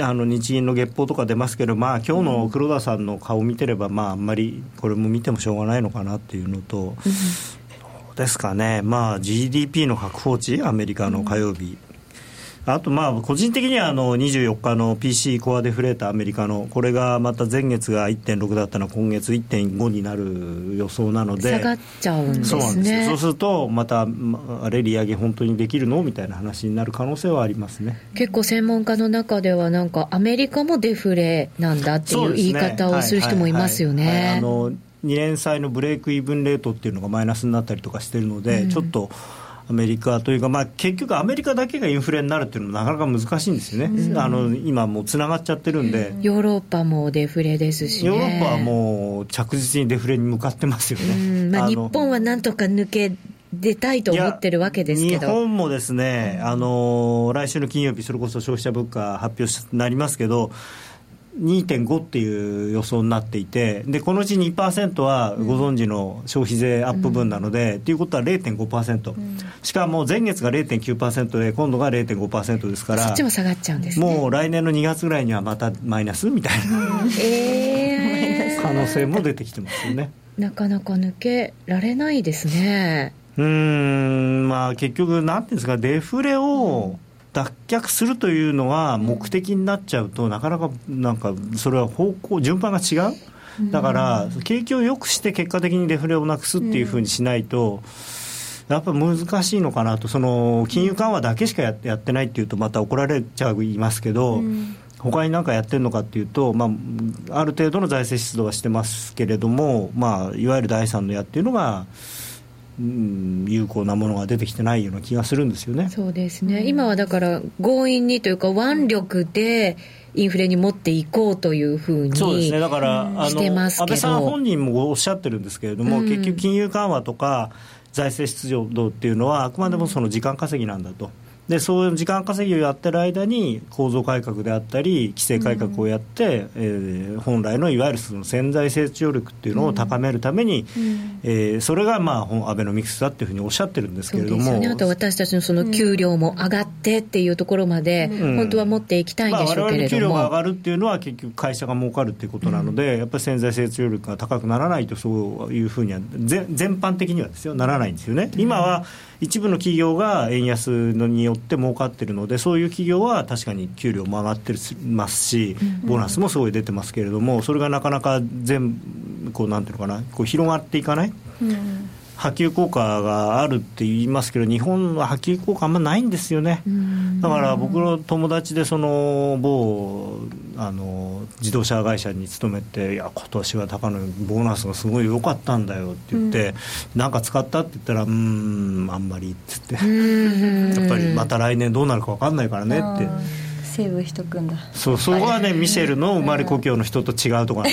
あの日銀の月報とか出ますけど、まあ今日の黒田さんの顔を見てれば、まあ、あんまりこれも見てもしょうがないのかなっていうのと、うん、ですかね、まあ、GDP の確保値、アメリカの火曜日、あとまあ個人的にはあの24日の PC コアデフレーターアメリカのこれがまた前月が1.6だったのは今月1.5になる予想なので。下がっちゃうんですね。そうなんですそうするとまたあれ利上げ本当にできるのみたいな話になる可能性はありますね。結構専門家の中ではなんかアメリカもデフレなんだっていう言い方をする人もいますよね。あの2年債のブレイクイーブンレートっていうのがマイナスになったりとかしてるので、うん、ちょっとアメリカというか、まあ、結局、アメリカだけがインフレになるっていうのもなかなか難しいんですよね、うん、あの今、もうつながっちゃってるんで、ヨーロッパもデフレですし、ね、ヨーロッパはもう着実にデフレに向かってますよね、まあ、日本はなんとか抜け出たいと思ってるわけですけど。日本もですね、あの来週の金曜日、それこそ消費者物価発表になりますけど、2.5っていう予想になっていてでこのうち2%はご存知の消費税アップ分なので、うん、ということは0.5%、うん、しかも前月が0.9%で今度が0.5%ですからそっちも下がっちゃうんです、ね、もう来年の2月ぐらいにはまたマイナスみたいな、うん、えー、可能性も出てきてますよね。なかなか抜けられないですねうんまあ結局なんていうんですかデフレを、脱却するというのは目的になっちゃうと、なかなかなんかそれは方向順番が違う？だから景気を良くして結果的にデフレをなくすっていうふうにしないと、やっぱ難しいのかなと。その金融緩和だけしかやってやってないっていうとまた怒られちゃいますけど、他に何かやってるのかっていうと、まあ、ある程度の財政出動はしてますけれども、まあ、いわゆる第三の矢っていうのがうん、有効なものが出てきてないような気がするんですよね。そうですね。今はだから強引にというか腕力でインフレに持っていこうというふうにそうですね。だから、あの安倍さん本人もおっしゃってるんですけれども、うん、結局金融緩和とか財政出動っていうのはあくまでもその時間稼ぎなんだと。でそういう時間稼ぎをやってる間に構造改革であったり規制改革をやって、うん、えー、本来のいわゆるその潜在成長力っていうのを高めるために、うん、えー、それがまあアベノミクスだっていうふうにおっしゃってるんですけれども、ね、あと私たちのその給料も上がってっていうところまで、本当は持っていきたいんでしょうけれども、まあ、我々の給料が上がるっていうのは結局会社が儲かるっていうことなので、やっぱり潜在成長力が高くならないとそういうふうには全般的にはですよならないんですよね。今は一部の企業が円安によって儲かってるのでそういう企業は確かに給料も上がってますしボーナスもすごい出てますけれどもそれがなかなか全こうなんていうのかなこう広がっていかない。うん波及効果があるって言いますけど日本は波及効果あんまないんですよね。だから僕の友達でその某あの自動車会社に勤めていや今年は高野ボーナスがすごい良かったんだよって言って、うん、なんか使ったって言ったらうんあんまりっつって。やっぱりまた来年どうなるか分かんないからねって。セーブしとくんだ。そうそこはねミシェルの生まれ故郷の人と違うところ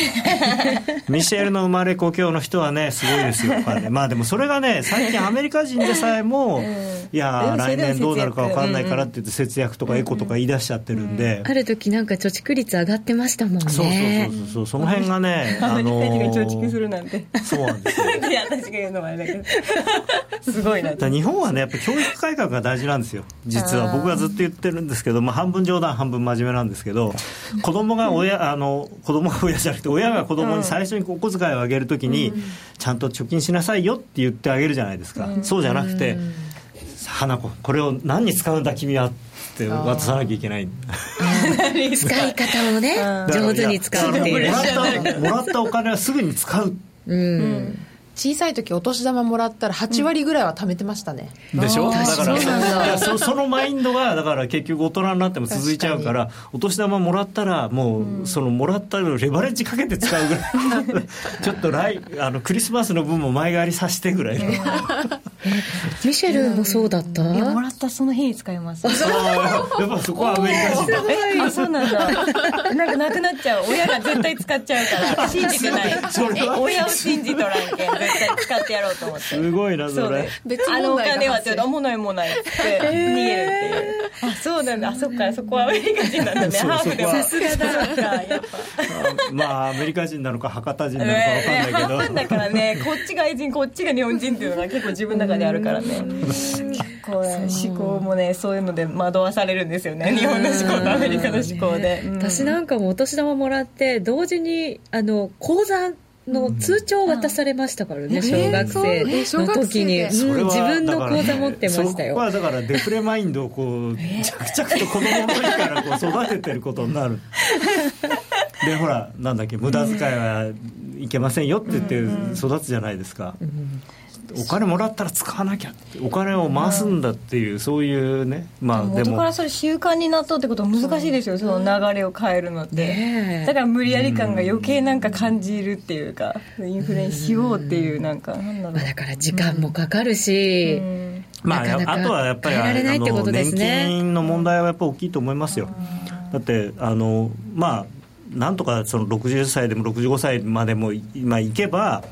[laughs] ミシェルの生まれ故郷の人はねすごいですよ、ね、まあでもそれがね最近アメリカ人でさえも、いや来年どうなるか分かんないからって言って節約とかエコとか言い出しちゃってるんで、ある時なんか貯蓄率上がってましたもんね。そうそうそうそう。その辺がねあのー、[laughs] 貯蓄するなんて。そうなんですよ。いや私が言うのもあれだけど。[laughs] すごいな。日本はねやっぱ教育改革が大事なんですよ。実は。僕はずっと言ってるんですけど、まあ、半分冗談半分真面目なんですけど子供が親あの子供が親じゃなくて親が子供に最初にお小遣いをあげるときに、ちゃんと貯金しなさいよって言ってあげるじゃないですか、そうじゃなくて、花子これを何に使うんだ君はって渡さなきゃいけない。使い方をね上手に使うって。いうもらったお金はすぐに使う、うん小さい時お年玉もらったら8割ぐらいは貯めてましたね、うん、でしょ？だからそ [laughs] そのマインドがだから結局大人になっても続いちゃうからお年玉もらったらもう、そのもらったのレバレッジかけて使うぐらい [laughs] ちょっと来あのクリスマスの分も前借りさせてぐらいの、えー、ミシェルもそうだった？もらったその日に使います。やっぱそこはアメリカ人だ。えあそうなんだ。[laughs] なんかなくなっちゃう。親が絶対使っちゃうから。信じてない。親を信じとらんけん使ってやろうと思って。すごいなそれ。あのお金はって言うもないもないって。逃げるっていう。あそうなんだ。あそっかそこはアメリカ人なんだね。ハーフでさすがだやっぱまあアメリカ人なのか博多人なのか分かんないけど、だからね。こっち外人こっちが日本人っていうのが結構自分の中であるからね。結構思考もねそういうので惑わされるんですよね。日本の思考とアメリカの思考で、私なんかもお年玉もらって同時にあの口座の通帳を渡されましたからね、小学生の時に、自分の口座持ってましたよ。そこはだからデフレマインドをこう、[laughs] 着々と子供の時からこう育ててることになる。[laughs] でほらなんだっけ無駄遣いはいけませんよって言って育つじゃないですか。お金もらったら使わなきゃお金を回すんだっていう、うん、そういうねまあでもからそれ習慣になったってことは難しいですよその流れを変えるのって、ね、だから無理やり感が余計なんか感じるっていうか、うん、インフレにしようっていうなんかなんだろう、だから時間もかかるし、うん、まあ、あとはやっぱりあね、年金の問題はやっぱ大きいと思いますよ、だってあのまあなんとかその60歳でも65歳までも今いけば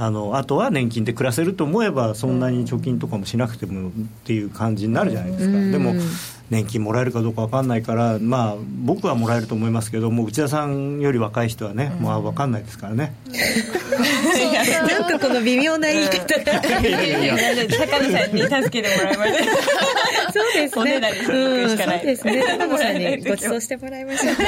あのあとは年金で暮らせると思えばそんなに貯金とかもしなくてもっていう感じになるじゃないですか、でも年金もらえるかどうか分かんないからまあ僕はもらえると思いますけども内田さんより若い人はね、もう分かんないですからね。なんかこの微妙な言い方。が、いやいや。坂野さんに助けてもらいましたそうですね、うん、そうですね。高野さんにご馳走してもらいましょう。[laughs] さ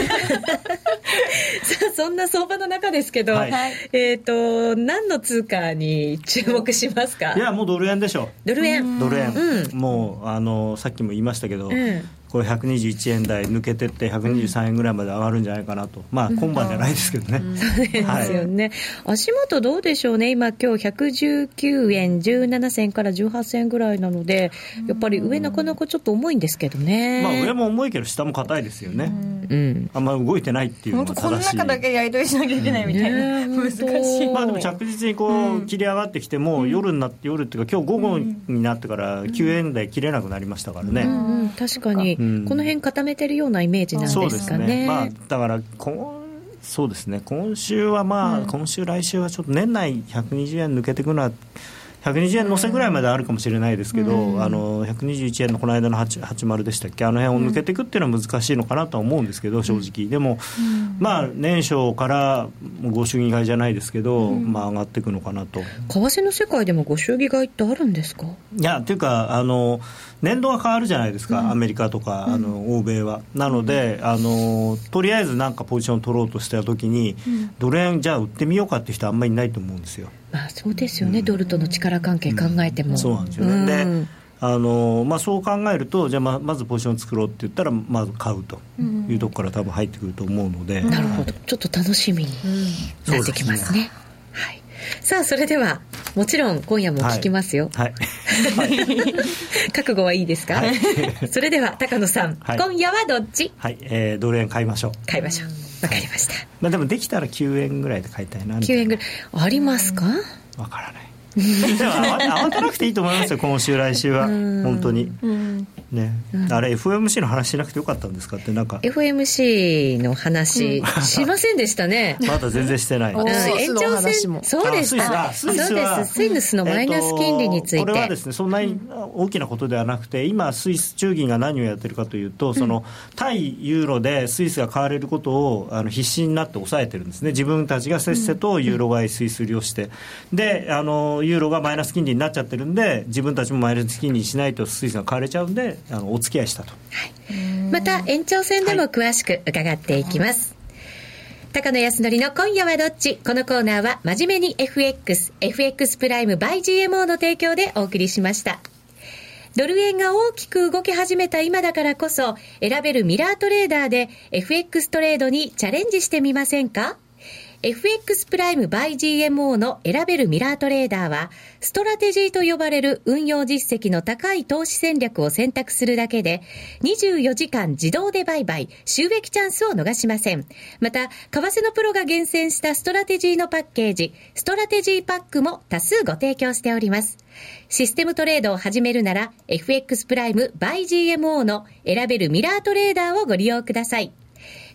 あそんな相場の中ですけど、はい、えっ、ー、と何の通貨に注目しますか？いやもうドル円でしょ。ドル円。ドル円、うん、もうあのさっきも言いましたけど、うんうんこれ121円台抜けてって123円ぐらいまで上がるんじゃないかなと、まあ今晩じゃないですけどね、うん、[laughs] そうですよね、はい、足元どうでしょうね。今今日119円17銭から18銭ぐらいなのでやっぱり上なかなかちょっと重いんですけどね、まあ上も重いけど下も硬いですよね、うん、あんまり動いてないっていうのが正しい。この中だけやり取りしなきゃいけないみたいな、ね、[laughs] 難しい。まあでも着実にこう切り上がってきても、夜になって夜っていうか今日午後になってから9円台切れなくなりましたからね、うんうん、確かにこの辺固めてるようなイメージなんですかね。ね。まあ、だから今そうですね。今週はまあ、うん、今週来週はちょっと年内120円抜けていくのは120円乗せぐらいまであるかもしれないですけど、うん、あの121円のこの間の80でしたっけ、あの辺を抜けていくっていうのは難しいのかなとは思うんですけど、正直、でも、うん、まあ、年初からご祝儀買いじゃないですけど、うん、まあ、上がっていくのかなと。為替の世界でもご祝儀買いってあるんですか？いやっていうかあの、年度が変わるじゃないですか、アメリカとか、あの欧米は。なのであの、とりあえずなんかポジションを取ろうとしたときに、ドル円、じゃあ売ってみようかって人、あんまりいないと思うんですよ。まあ、そうですよね、うん、ドルとの力関係考えても。そうなんですよね、であのまあ、そう考えると、じゃあままずポジション作ろうって言ったら、まず買うというところから多分入ってくると思うので、なるほど、ちょっと楽しみになってきますね。はい、さあそれではもちろん今夜も聞きますよ、はい、はい、覚悟はいいですか、はい、それでは高野さん、はい、今夜はどっち？はい、えー、ドル円買いましょう？買いましょう。わかりました、まあ、でもできたら9円ぐらいで買いたいな9円ぐらい。ありますか？わからない [laughs] 慌てなくていいと思いますよ今週来週は。本当に、ね、あれ FOMC の話しなくてよかったんですかってなんか。FOMC の話、しませんでしたね。まだ全然してない。延長戦そうですか。そうです。スイスのマイナス金利について、えこれはですねそんなに大きなことではなくて今スイス中銀が何をやってるかというとその対ユーロでスイスが買われることをあの必死になって抑えてるんですね。自分たちがせっせとユーロ買いスイス売りをして。であのユーロがマイナス金利になっちゃってるんで自分たちもマイナス金利にしないとスイスが買われちゃうんであのお付き合いしたと、はい、また延長戦でも詳しく伺っていきます、はい高野康則の今夜はどっち？このコーナーは真面目に FX、FX プライム by GMO の提供でお送りしました。ドル円が大きく動き始めた今だからこそ選べるミラートレーダーで FX トレードにチャレンジしてみませんか？FX プライム by GMO の選べるミラートレーダーは、ストラテジーと呼ばれる運用実績の高い投資戦略を選択するだけで、24時間自動で売買、収益チャンスを逃しません。また、為替のプロが厳選したストラテジーのパッケージ、ストラテジーパックも多数ご提供しております。システムトレードを始めるなら、FX プライム by GMO の選べるミラートレーダーをご利用ください。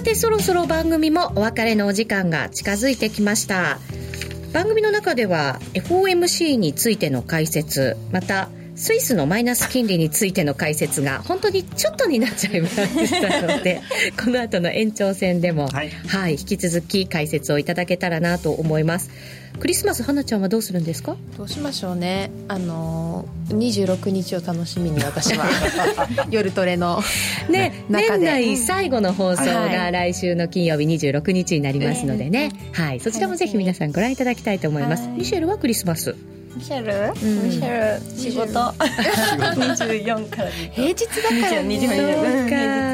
さてそろそろ番組もお別れのお時間が近づいてきました。番組の中では FOMC についての解説またスイスのマイナス金利についての解説が本当にちょっとになっちゃいましたので [laughs] この後の延長戦でも、はい、はい、引き続き解説をいただけたらなと思いますクリスマス花ちゃんはどうするんですか？どうしましょうね。あの26日を楽しみに私は。[laughs] 夜トレのね年内最後の放送が来週の金曜日26日になりますのでね、はい、はい、そちらもぜひ皆さんご覧いただきたいと思います、ミシェルはクリスマス。ミシェル、うん、ミシェル？仕事24から平日だからね。平日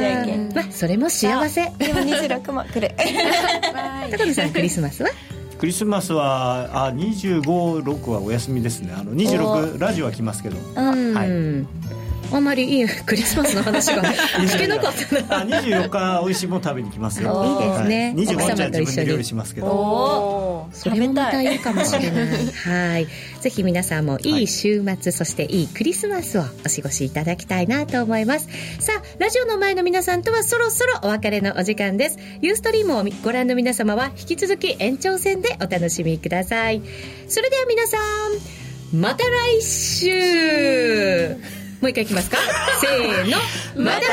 やけん。まあそれも幸せ。でも26も来る。[laughs] 高野さんクリスマスは？クリスマスはあ25、6はお休みですね。あの26ラジオは来ますけど、はいあんまりいいクリスマスの話が [laughs] 聞けなかったな。24日美味しいもの食べに来ますよ。いいですね、はい、25日は自分で料理しますけど。おそれもまたいいかもしれない。はい。ぜひ皆さんもいい週末、はい、そしていいクリスマスをお過ごしいただきたいなと思います。さあラジオの前の皆さんとはそろそろお別れのお時間です。ユーストリームをご覧の皆様は引き続き延長戦でお楽しみください。それでは皆さんまた来週もう一回いきますか。せーのまた来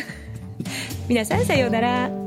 週。皆さんさようなら